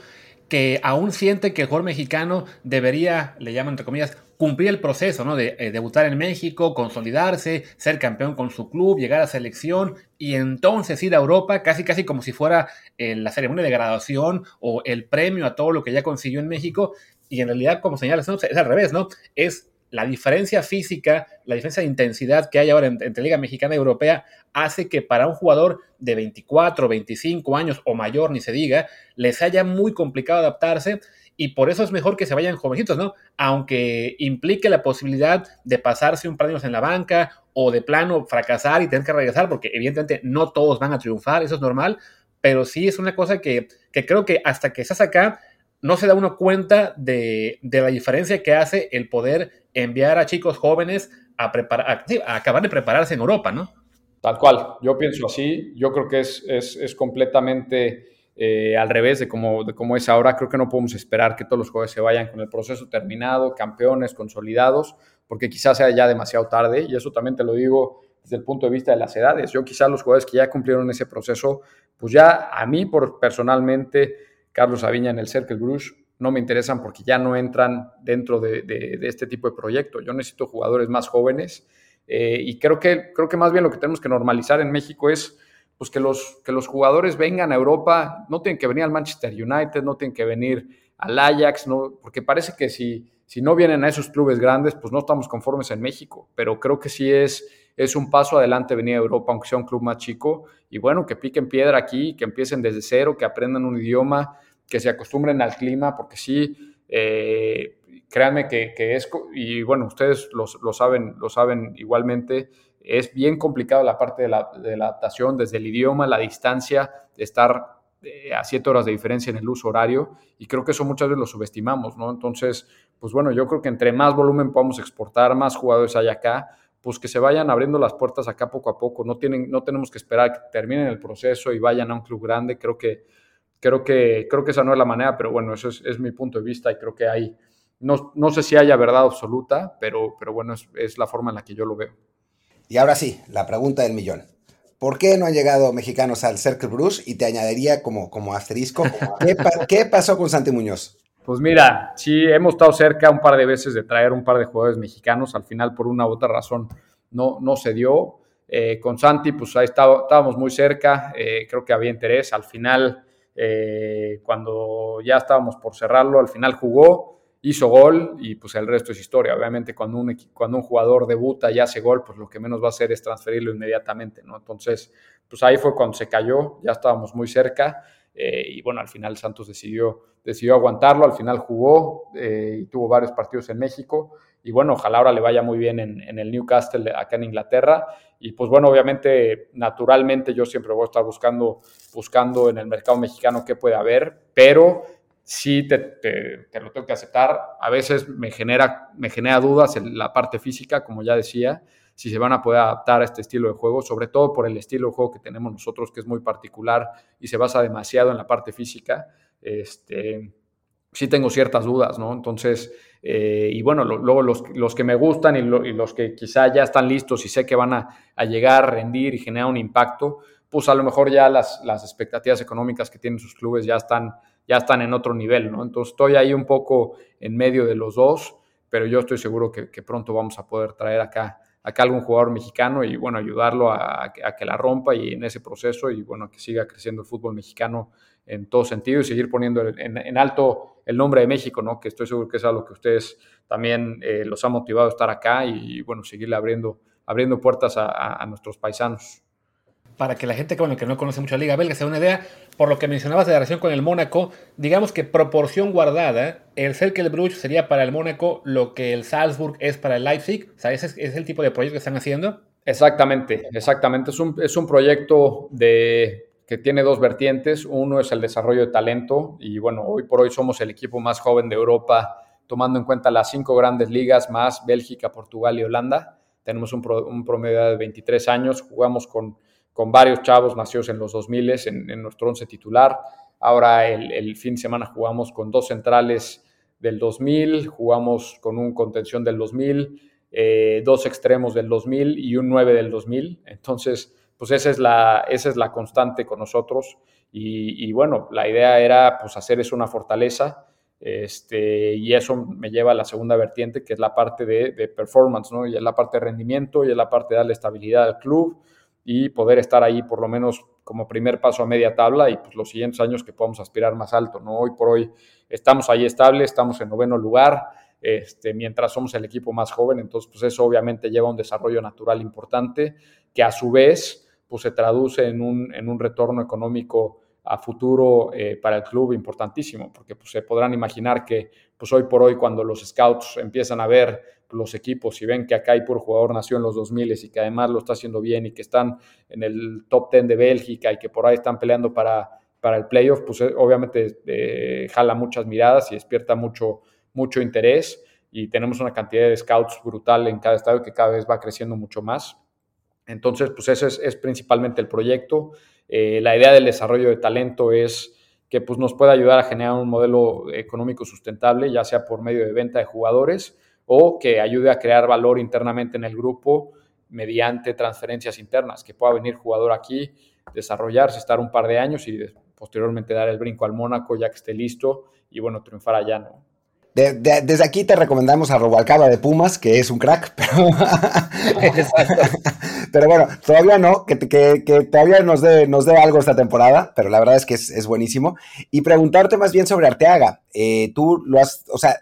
que aún siente que el jugador mexicano debería, le llaman entre comillas, cumplir el proceso, ¿no? De eh, debutar en México, consolidarse, ser campeón con su club, llegar a selección y entonces ir a Europa casi casi como si fuera eh, la ceremonia de graduación o el premio a todo lo que ya consiguió en México. Y en realidad, como señalas, es al revés, ¿no? Es la diferencia física, la diferencia de intensidad que hay ahora entre Liga Mexicana y Europea hace que para un jugador de 24, 25 años o mayor, ni se diga, les haya muy complicado adaptarse y por eso es mejor que se vayan jovencitos, ¿no? Aunque implique la posibilidad de pasarse un par de años en la banca o de plano fracasar y tener que regresar, porque evidentemente no todos van a triunfar, eso es normal, pero sí es una cosa que, que creo que hasta que estás acá no se da uno cuenta de, la diferencia que hace el poder enviar a chicos jóvenes a, preparar, acabar de prepararse en Europa, ¿no? Tal cual, yo pienso así, yo creo que es, es, completamente eh, al revés de cómo, de es ahora, creo que no podemos esperar que todos los jugadores se vayan con el proceso terminado, campeones, consolidados, porque quizás sea ya demasiado tarde, y eso también te lo digo desde el punto de vista de las edades. Yo quizás los jugadores que ya cumplieron ese proceso, pues ya a mí por, personalmente Carlos Aviña en el Cercle Bruges no me interesan porque ya no entran dentro de, este tipo de proyecto. Yo necesito jugadores más jóvenes eh, y creo que, creo que más bien lo que tenemos que normalizar en México es pues, que, los, que los jugadores vengan a Europa, no tienen que venir al Manchester United, no tienen que venir al Ajax, no, porque parece que si, si no vienen a esos clubes grandes, pues no estamos conformes en México, pero creo que sí es, es un paso adelante venir a Europa, aunque sea un club más chico, y bueno, que piquen piedra aquí, que empiecen desde cero, que aprendan un idioma, que se acostumbren al clima, porque sí, eh, créanme que, es, y bueno, ustedes lo, saben, lo saben igualmente, es bien complicado la parte de la, adaptación, desde el idioma, la distancia, estar eh, a siete horas de diferencia en el uso horario y creo que eso muchas veces lo subestimamos, ¿no? Entonces, pues bueno, yo creo que entre más volumen podamos exportar, más jugadores hay acá, pues que se vayan abriendo las puertas acá poco a poco, no, tienen, no tenemos que esperar que terminen el proceso y vayan a un club grande, creo que, creo que, creo que esa no es la manera, pero bueno, eso es, mi punto de vista y creo que hay, no, no sé si haya verdad absoluta, pero, pero bueno, es, es la forma en la que yo lo veo. Y ahora sí, la pregunta del millón. ¿Por qué no han llegado mexicanos al Cercle Bruce? Y te añadiría como, como asterisco, ¿qué, pasó con Santi Muñoz? Pues mira, sí, hemos estado cerca un par de veces de traer un par de jugadores mexicanos. Al final, por una u otra razón, no, no se dio. Eh, con Santi, pues ahí estábamos muy cerca. Eh, creo que había interés. Al final, eh, cuando ya estábamos por cerrarlo, al final jugó hizo gol y pues el resto es historia. Obviamente cuando un, cuando un jugador debuta y hace gol, pues lo que menos va a hacer es transferirlo inmediatamente, ¿no? Entonces, pues ahí fue cuando se cayó, ya estábamos muy cerca eh, y bueno, al final Santos decidió, decidió aguantarlo, al final jugó eh, y tuvo varios partidos en México y bueno, ojalá ahora le vaya muy bien en, en, el Newcastle acá en Inglaterra y pues bueno, obviamente, naturalmente yo siempre voy a estar buscando, buscando en el mercado mexicano qué puede haber, pero sí te, te, lo tengo que aceptar. A veces me genera, me genera dudas en la parte física, como ya decía, si se van a poder adaptar a este estilo de juego, sobre todo por el estilo de juego que tenemos nosotros, que es muy particular y se basa demasiado en la parte física. Este, sí tengo ciertas dudas, ¿no? Entonces, eh, y bueno, luego los, los, que me gustan y, los que quizá ya están listos y sé que van a, a, llegar, a rendir y generar un impacto, pues a lo mejor ya las, las expectativas económicas que tienen sus clubes ya están ya están en otro nivel, ¿no? Entonces estoy ahí un poco en medio de los dos, pero yo estoy seguro que, pronto vamos a poder traer acá, acá algún jugador mexicano y, bueno, ayudarlo a, que la rompa y en ese proceso y, bueno, que siga creciendo el fútbol mexicano en todo sentido y seguir poniendo en, alto el nombre de México, ¿no? Que estoy seguro que es algo que ustedes también eh, los ha motivado a estar acá y, bueno, seguirle abriendo, abriendo puertas a nuestros paisanos para que la gente bueno, que no conoce mucho la Liga Belga se dé una idea, por lo que mencionabas de la relación con el Mónaco, digamos que proporción guardada, el Cercle Bruges sería para el Mónaco lo que el Salzburg es para el Leipzig. O sea, ese es, el tipo de proyecto que están haciendo. Exactamente, exactamente. Es un, es un proyecto de, que tiene dos vertientes. Uno es el desarrollo de talento y bueno, hoy por hoy somos el equipo más joven de Europa, tomando en cuenta las cinco grandes ligas más Bélgica, Portugal y Holanda. Tenemos un, un promedio de 23 años, jugamos con con varios chavos nacidos en los 2000 en, en nuestro once titular. Ahora el, fin de semana jugamos con dos centrales del 2000, jugamos con un contención del 2000, eh, dos extremos del 2000 y un 9 del 2000. Entonces, pues esa es la, esa es la constante con nosotros. Y, bueno, la idea era pues hacer eso una fortaleza. Este, y eso me lleva a la segunda vertiente, que es la parte de, performance, ¿no? Y es la parte de rendimiento y es la parte de darle estabilidad al club y poder estar ahí por lo menos como primer paso a media tabla y pues los siguientes años que podamos aspirar más alto, ¿no? Hoy por hoy estamos ahí estables, estamos en noveno lugar, este, mientras somos el equipo más joven, entonces pues eso obviamente lleva un desarrollo natural importante que a su vez pues se traduce en un, en un retorno económico a futuro eh, para el club importantísimo, porque pues, se podrán imaginar que pues, hoy por hoy cuando los scouts empiezan a ver los equipos y ven que acá hay puro jugador nació en los 2000 y que además lo está haciendo bien y que están en el top 10 de Bélgica y que por ahí están peleando para, para el playoff, pues eh, obviamente eh, jala muchas miradas y despierta mucho, mucho interés y tenemos una cantidad de scouts brutal en cada estadio que cada vez va creciendo mucho más. Entonces, pues ese es, principalmente el proyecto. Eh, la idea del desarrollo de talento es que pues, nos pueda ayudar a generar un modelo económico sustentable, ya sea por medio de venta de jugadores o que ayude a crear valor internamente en el grupo mediante transferencias internas, que pueda venir jugador aquí, desarrollarse, estar un par de años y posteriormente dar el brinco al Mónaco ya que esté listo y bueno, triunfar allá, ¿no? desde aquí te recomendamos a Robalcaba de Pumas, que es un crack, pero, pero bueno, todavía no, que, que, todavía nos dé, nos dé algo esta temporada, pero la verdad es que es, buenísimo. Y preguntarte más bien sobre Arteaga. Eh, tú lo has, o sea,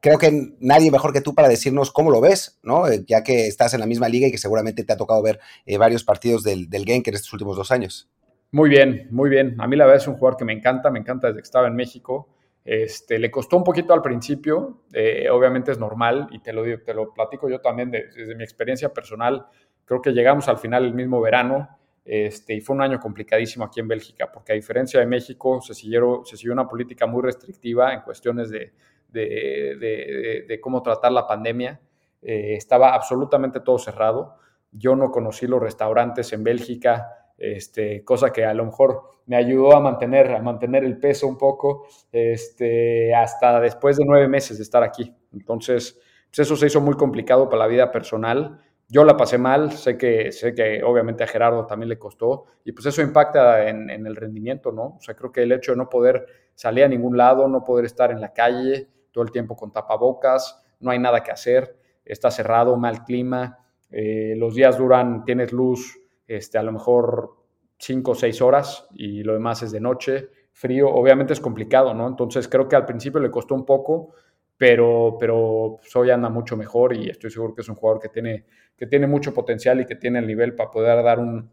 creo que nadie mejor que tú para decirnos cómo lo ves, ¿no? Eh, ya que estás en la misma liga y que seguramente te ha tocado ver eh, varios partidos del, del Genk en estos últimos dos años. Muy bien, muy bien. A mí la verdad es un jugador que me encanta, me encanta desde que estaba en México. Este, le costó un poquito al principio, eh, obviamente es normal y te lo, te lo platico yo también desde mi experiencia personal. creo que llegamos al final el mismo verano este, y fue un año complicadísimo aquí en Bélgica, porque a diferencia de México se siguió una política muy restrictiva en cuestiones de, de, cómo tratar la pandemia. Eh, estaba absolutamente todo cerrado. Yo no conocí los restaurantes en Bélgica, este, cosa que a lo mejor me ayudó a mantener, a mantener el peso un poco este, hasta después de nueve meses de estar aquí. Entonces, pues eso se hizo muy complicado para la vida personal. Yo la pasé mal, sé que, sé que obviamente a Gerardo también le costó y pues eso impacta en, en el rendimiento, ¿no? O sea, creo que el hecho de no poder salir a ningún lado, no poder estar en la calle todo el tiempo con tapabocas, no hay nada que hacer, está cerrado, mal clima, eh, los días duran, tienes luz, este, a lo mejor cinco o seis horas y lo demás es de noche, frío, obviamente es complicado, ¿no? Entonces creo que al principio le costó un poco, pero, pero pues, hoy anda mucho mejor y estoy seguro que es un jugador que tiene, que tiene mucho potencial y que tiene el nivel para poder dar un,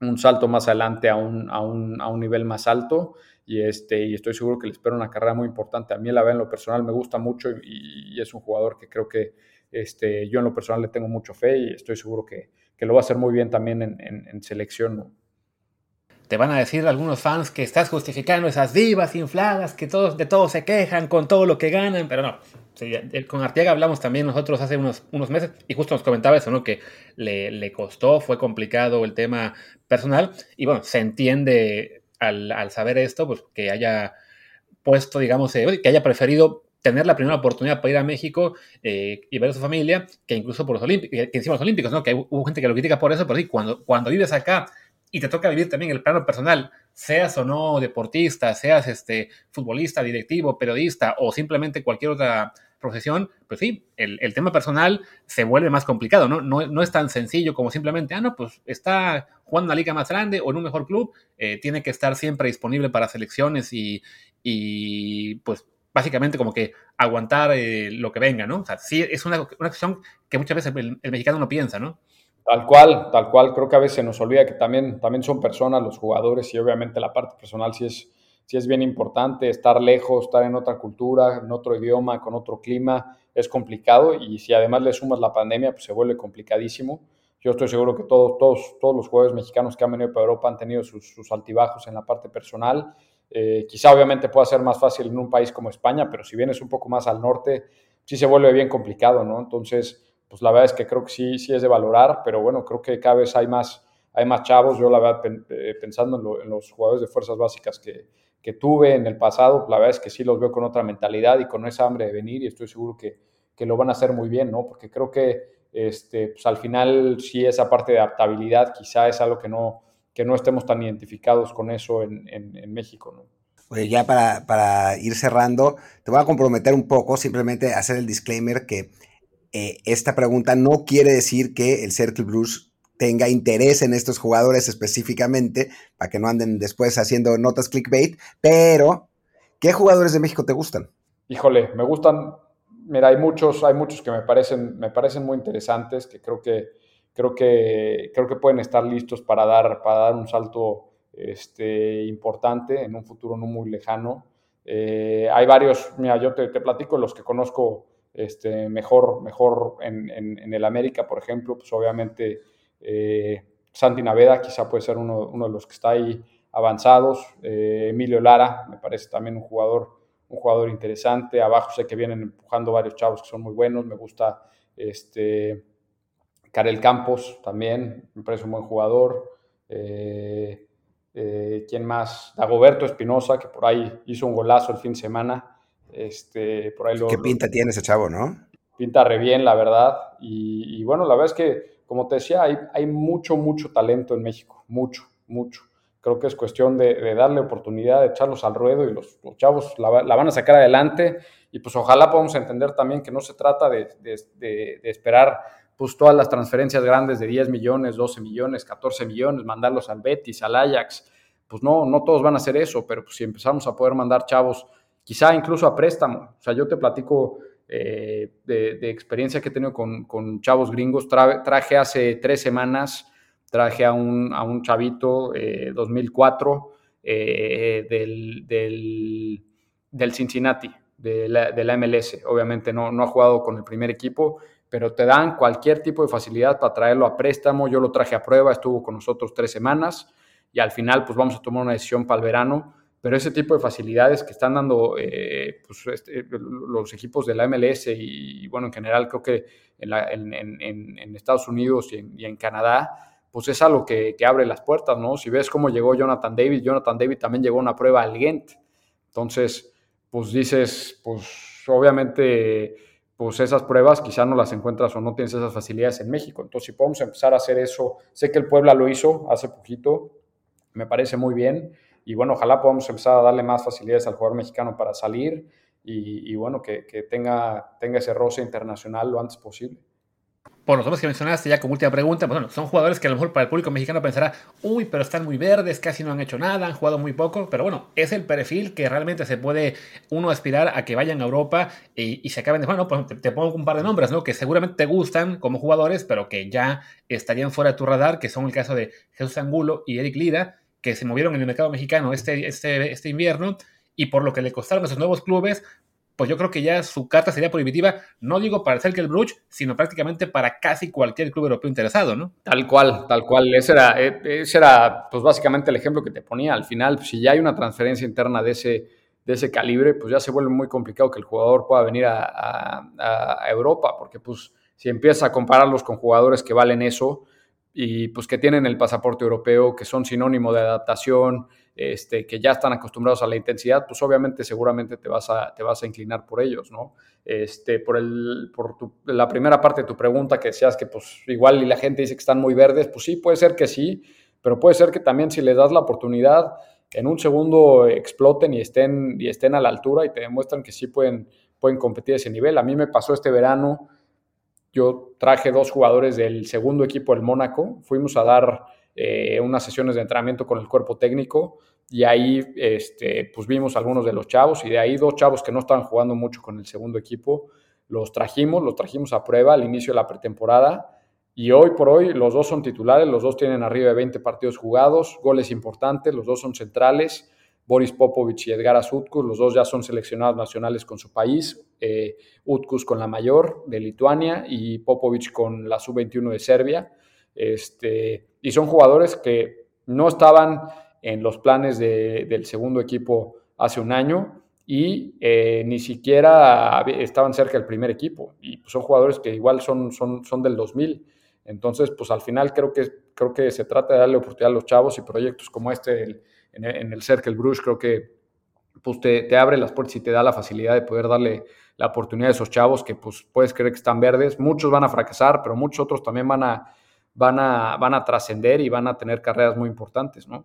un salto más adelante a un, a un, a un nivel más alto y, este, y estoy seguro que le espera una carrera muy importante. A mí la ve en lo personal me gusta mucho y, es un jugador que creo que este, yo en lo personal le tengo mucho fe y estoy seguro que, que lo va a hacer muy bien también en, selección. Te van a decir algunos fans que estás justificando esas divas infladas, que todos de todo se quejan con todo lo que ganan, pero no. con Arteaga hablamos también nosotros hace unos, unos meses y justo nos comentaba eso, ¿no? Que le, le costó, fue complicado el tema personal y bueno, se entiende al, saber esto, pues que haya puesto, digamos, eh, que haya preferido tener la primera oportunidad para ir a México eh, y ver a su familia, que incluso por los Olímpicos, que encima los Olímpicos, ¿no? Que hubo gente que lo critica por eso, pero sí, cuando, cuando vives acá y te toca vivir también el plano personal, seas o no deportista, seas este, futbolista, directivo, periodista o simplemente cualquier otra profesión, pues sí, el, el tema personal se vuelve más complicado, ¿no? ¿no? ¿no? es tan sencillo como simplemente, ah, no, pues está jugando en una liga más grande o en un mejor club, eh, tiene que estar siempre disponible para selecciones y, y pues básicamente como que aguantar eh, lo que venga, ¿no? O sea, sí, es una, una acción que muchas veces el, mexicano no piensa, ¿no? Tal cual, tal cual. Creo que a veces nos olvida que también, también son personas los jugadores y obviamente la parte personal sí es, sí es bien importante. Estar lejos, estar en otra cultura, en otro idioma, con otro clima, es complicado y si además le sumas la pandemia, pues se vuelve complicadísimo. Yo estoy seguro que todos, todos, todos los jugadores mexicanos que han venido para Europa han tenido sus, sus altibajos en la parte personal. Eh, quizá obviamente pueda ser más fácil en un país como España, pero si vienes un poco más al norte, sí se vuelve bien complicado, ¿no? Entonces, pues la verdad es que creo que sí, sí es de valorar, pero bueno, creo que cada vez hay más, hay más chavos. Yo la verdad, eh, pensando en, lo, en los jugadores de fuerzas básicas que, que, tuve en el pasado, la verdad es que sí los veo con otra mentalidad y con esa hambre de venir y estoy seguro que, que lo van a hacer muy bien, ¿no? Porque creo que este, pues al final sí esa parte de adaptabilidad quizá es algo que no, que no estemos tan identificados con eso en, en, México, ¿no? Oye, ya para, para, ir cerrando, te voy a comprometer un poco, simplemente hacer el disclaimer que eh, esta pregunta no quiere decir que el Cercle Blues tenga interés en estos jugadores específicamente, para que no anden después haciendo notas clickbait, pero ¿qué jugadores de México te gustan? Híjole, me gustan, mira, hay muchos, hay muchos que me parecen, me parecen muy interesantes, que creo que, creo que, creo que pueden estar listos para dar, para dar un salto este, importante en un futuro no muy lejano. Eh, hay varios, mira, yo te, te platico los que conozco este, mejor, mejor en, en, en, el América, por ejemplo, pues obviamente eh, Santi Naveda quizá puede ser uno, uno, de los que está ahí avanzados, eh, Emilio Lara me parece también un jugador, un jugador interesante, abajo sé que vienen empujando varios chavos que son muy buenos, me gusta este, Karel Campos también, me parece un buen jugador, eh, eh, ¿quién más? Dagoberto Espinosa, que por ahí hizo un golazo el fin de semana, este, por ahí lo, ¿Qué pinta tiene ese chavo, no? Pinta re bien, la verdad. Y, y, bueno, la verdad es que, como te decía, hay, mucho, mucho talento en México. Mucho, mucho. Creo que es cuestión de, darle oportunidad, de echarlos al ruedo y los, chavos la, van a sacar adelante. Y pues ojalá podamos entender también que no se trata de esperar pues todas las transferencias grandes de 10 millones, 12 millones, 14 millones, mandarlos al Betis, al Ajax. Pues no, no todos van a hacer eso, pero pues si empezamos a poder mandar chavos quizá incluso a préstamo. O sea, yo te platico eh, de, experiencia que he tenido con, chavos gringos. Tra, traje hace tres semanas, traje a un, a un chavito eh, 2004 eh, del, del, del, Cincinnati, de la, de la MLS. Obviamente no, no, ha jugado con el primer equipo, pero te dan cualquier tipo de facilidad para traerlo a préstamo. Yo lo traje a prueba, estuvo con nosotros tres semanas y al final pues vamos a tomar una decisión para el verano. Pero ese tipo de facilidades que están dando eh, pues, este, los equipos de la MLS y, bueno, en general creo que en, Estados Unidos y en, Canadá, pues es algo que, que, abre las puertas, ¿no? Si ves cómo llegó Jonathan David, Jonathan David también llegó una prueba al Ghent. Entonces, pues dices, pues obviamente pues esas pruebas quizás no las encuentras o no tienes esas facilidades en México. Entonces, si podemos empezar a hacer eso, sé que el Puebla lo hizo hace poquito, me parece muy bien. Y bueno, ojalá podamos empezar a darle más facilidades al jugador mexicano para salir y, bueno, que, que, tenga, tenga ese roce internacional lo antes posible por los nombres que mencionaste ya como última pregunta, pues bueno, son jugadores que a lo mejor para el público mexicano pensará, uy, pero están muy verdes, casi no han hecho nada, han jugado muy poco, pero bueno, es el perfil que realmente se puede uno aspirar a que vayan a Europa y, se acaben de, bueno, pues te, pongo un par de nombres, ¿no? Que seguramente te gustan como jugadores, pero que ya estarían fuera de tu radar, que son el caso de Jesús Angulo y Eric Lira, que se movieron en el mercado mexicano este, este, este invierno y por lo que le costaron a esos nuevos clubes, pues yo creo que ya su carta sería prohibitiva, no digo para el que Bruch, sino prácticamente para casi cualquier club europeo interesado, ¿no? Tal cual, tal cual. Ese era, eh, ese era pues básicamente el ejemplo que te ponía. Al final, pues, si ya hay una transferencia interna de ese, de ese calibre, pues ya se vuelve muy complicado que el jugador pueda venir a, a Europa, porque pues si empiezas a compararlos con jugadores que valen eso, y pues que tienen el pasaporte europeo, que son sinónimo de adaptación, este, que ya están acostumbrados a la intensidad, pues obviamente seguramente te vas a, te vas a inclinar por ellos, ¿no? Este, por el, por la primera parte de tu pregunta que decías que pues igual y la gente dice que están muy verdes, pues sí, puede ser que sí, pero puede ser que también si les das la oportunidad, en un segundo exploten y estén, y estén a la altura y te demuestran que sí pueden, pueden competir a ese nivel. A mí me pasó este verano, yo traje dos jugadores del segundo equipo del Mónaco, fuimos a dar eh, unas sesiones de entrenamiento con el cuerpo técnico y ahí este, pues vimos algunos de los chavos y de ahí dos chavos que no estaban jugando mucho con el segundo equipo, los trajimos, los trajimos a prueba al inicio de la pretemporada y hoy por hoy los dos son titulares, los dos tienen arriba de 20 partidos jugados, goles importantes, los dos son centrales Boris Popovich y Edgar Utkus, los dos ya son seleccionados nacionales con su país, eh, Utkus con la mayor de Lituania y Popovich con la sub-21 de Serbia. Este, y son jugadores que no estaban en los planes del segundo equipo hace un año y eh, ni siquiera estaban cerca del primer equipo. Y pues, son jugadores que igual son, son, son del 2000. Entonces, pues al final creo que, creo que se trata de darle oportunidad a los chavos y proyectos como este, en, el Cercle Bruce, creo que pues te, abre las puertas y te da la facilidad de poder darle la oportunidad a esos chavos que pues puedes creer que están verdes. Muchos van a fracasar, pero muchos otros también van a, van a, van a trascender y van a tener carreras muy importantes, ¿no?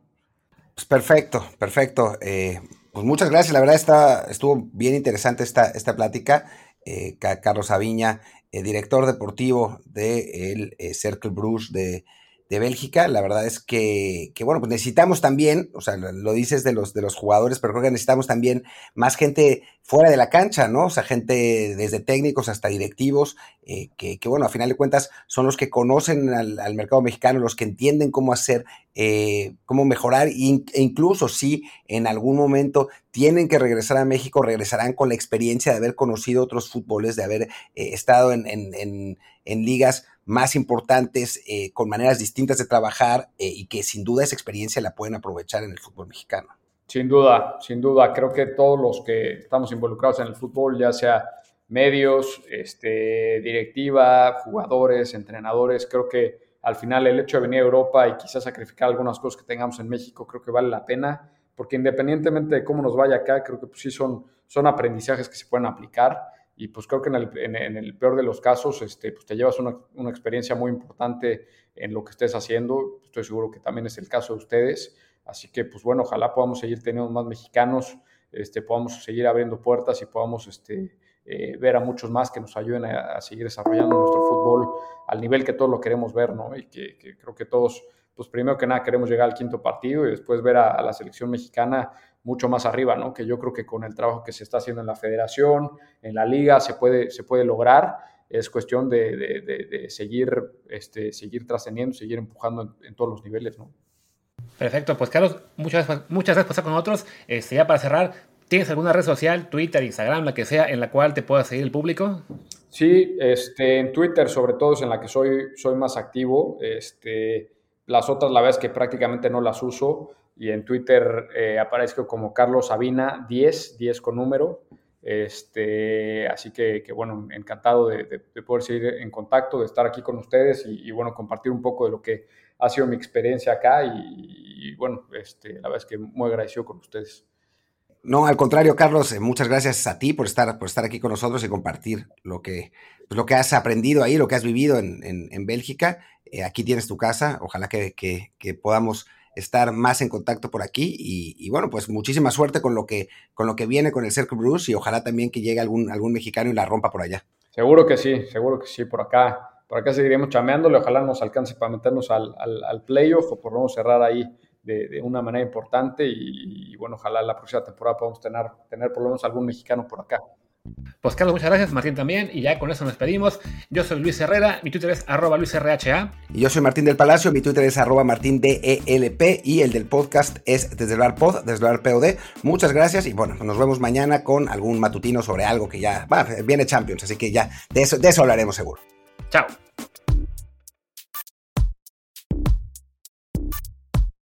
Pues perfecto, perfecto. Eh, pues muchas gracias. La verdad está, estuvo bien interesante esta, esta plática. Eh, Carlos Aviña, eh, director deportivo del de Cercle Bruce de de Bélgica. La verdad es que, bueno, pues necesitamos también, o sea, lo dices de los, de los jugadores, pero creo que necesitamos también más gente fuera de la cancha, ¿no? O sea, gente desde técnicos hasta directivos, eh, que, bueno, a final de cuentas son los que conocen al, mercado mexicano, los que entienden cómo hacer, eh, cómo mejorar, e incluso si en algún momento tienen que regresar a México, regresarán con la experiencia de haber conocido otros fútboles, de haber eh, estado en, en, en ligas más importantes, eh, con maneras distintas de trabajar eh, y que sin duda esa experiencia la pueden aprovechar en el fútbol mexicano. Sin duda, sin duda. Creo que todos los que estamos involucrados en el fútbol, ya sea medios, este, directiva, jugadores, entrenadores, creo que al final el hecho de venir a Europa y quizás sacrificar algunas cosas que tengamos en México, creo que vale la pena, porque independientemente de cómo nos vaya acá, creo que pues sí son, son aprendizajes que se pueden aplicar y pues creo que en el, en, el peor de los casos este, pues te llevas una, una, experiencia muy importante en lo que estés haciendo. Estoy seguro que también es el caso de ustedes. Así que pues bueno, ojalá podamos seguir teniendo más mexicanos, este, podamos seguir abriendo puertas y podamos este, eh, ver a muchos más que nos ayuden a, seguir desarrollando nuestro fútbol al nivel que todos lo queremos ver, ¿no? Y que, creo que todos, pues primero que nada queremos llegar al quinto partido y después ver a, a la selección mexicana mucho más arriba, ¿no? Que yo creo que con el trabajo que se está haciendo en la federación, en la liga, se puede, se puede lograr. Es cuestión de, seguir, este, seguir trascendiendo, seguir empujando en, todos los niveles, ¿no? Perfecto, pues Carlos, muchas, muchas gracias por estar con nosotros. Este, ya para cerrar, ¿tienes alguna red social, Twitter, Instagram, la que sea, en la cual te pueda seguir el público? Sí, este, en Twitter sobre todo es en la que soy, soy más activo. Este, las otras la verdad es que prácticamente no las uso y en Twitter eh, aparezco como Carlos Sabina 10, 10 con número. Este, así que, bueno, encantado de, poder seguir en contacto, de estar aquí con ustedes y, bueno, compartir un poco de lo que ha sido mi experiencia acá y, bueno, este, la verdad es que muy agradecido con ustedes. No, al contrario, Carlos, eh, muchas gracias a ti por estar, por estar aquí con nosotros y compartir lo que, pues, lo que has aprendido ahí, lo que has vivido en, en, Bélgica. Eh, aquí tienes tu casa, ojalá que, que, que podamos estar más en contacto por aquí y, bueno, pues muchísima suerte con lo que, con lo que viene con el Cercle Bruce y ojalá también que llegue algún, algún mexicano y la rompa por allá. Seguro que sí, seguro que sí, por acá, por acá seguiremos chameándole, ojalá nos alcance para meternos al, al, playoff o por lo menos cerrar ahí de, una manera importante y, y, bueno, ojalá la próxima temporada podamos tener, tener por lo menos algún mexicano por acá. Pues Carlos, muchas gracias, Martín también, y ya con eso nos despedimos. Yo soy Luis Herrera, mi Twitter es arroba luisrha. Y yo soy Martín del Palacio, mi Twitter es arroba martindelp y el del podcast es desde el pod, desde el POD. Muchas gracias y bueno, nos vemos mañana con algún matutino sobre algo que ya, va, viene Champions, así que ya de eso, de eso hablaremos seguro. Chao.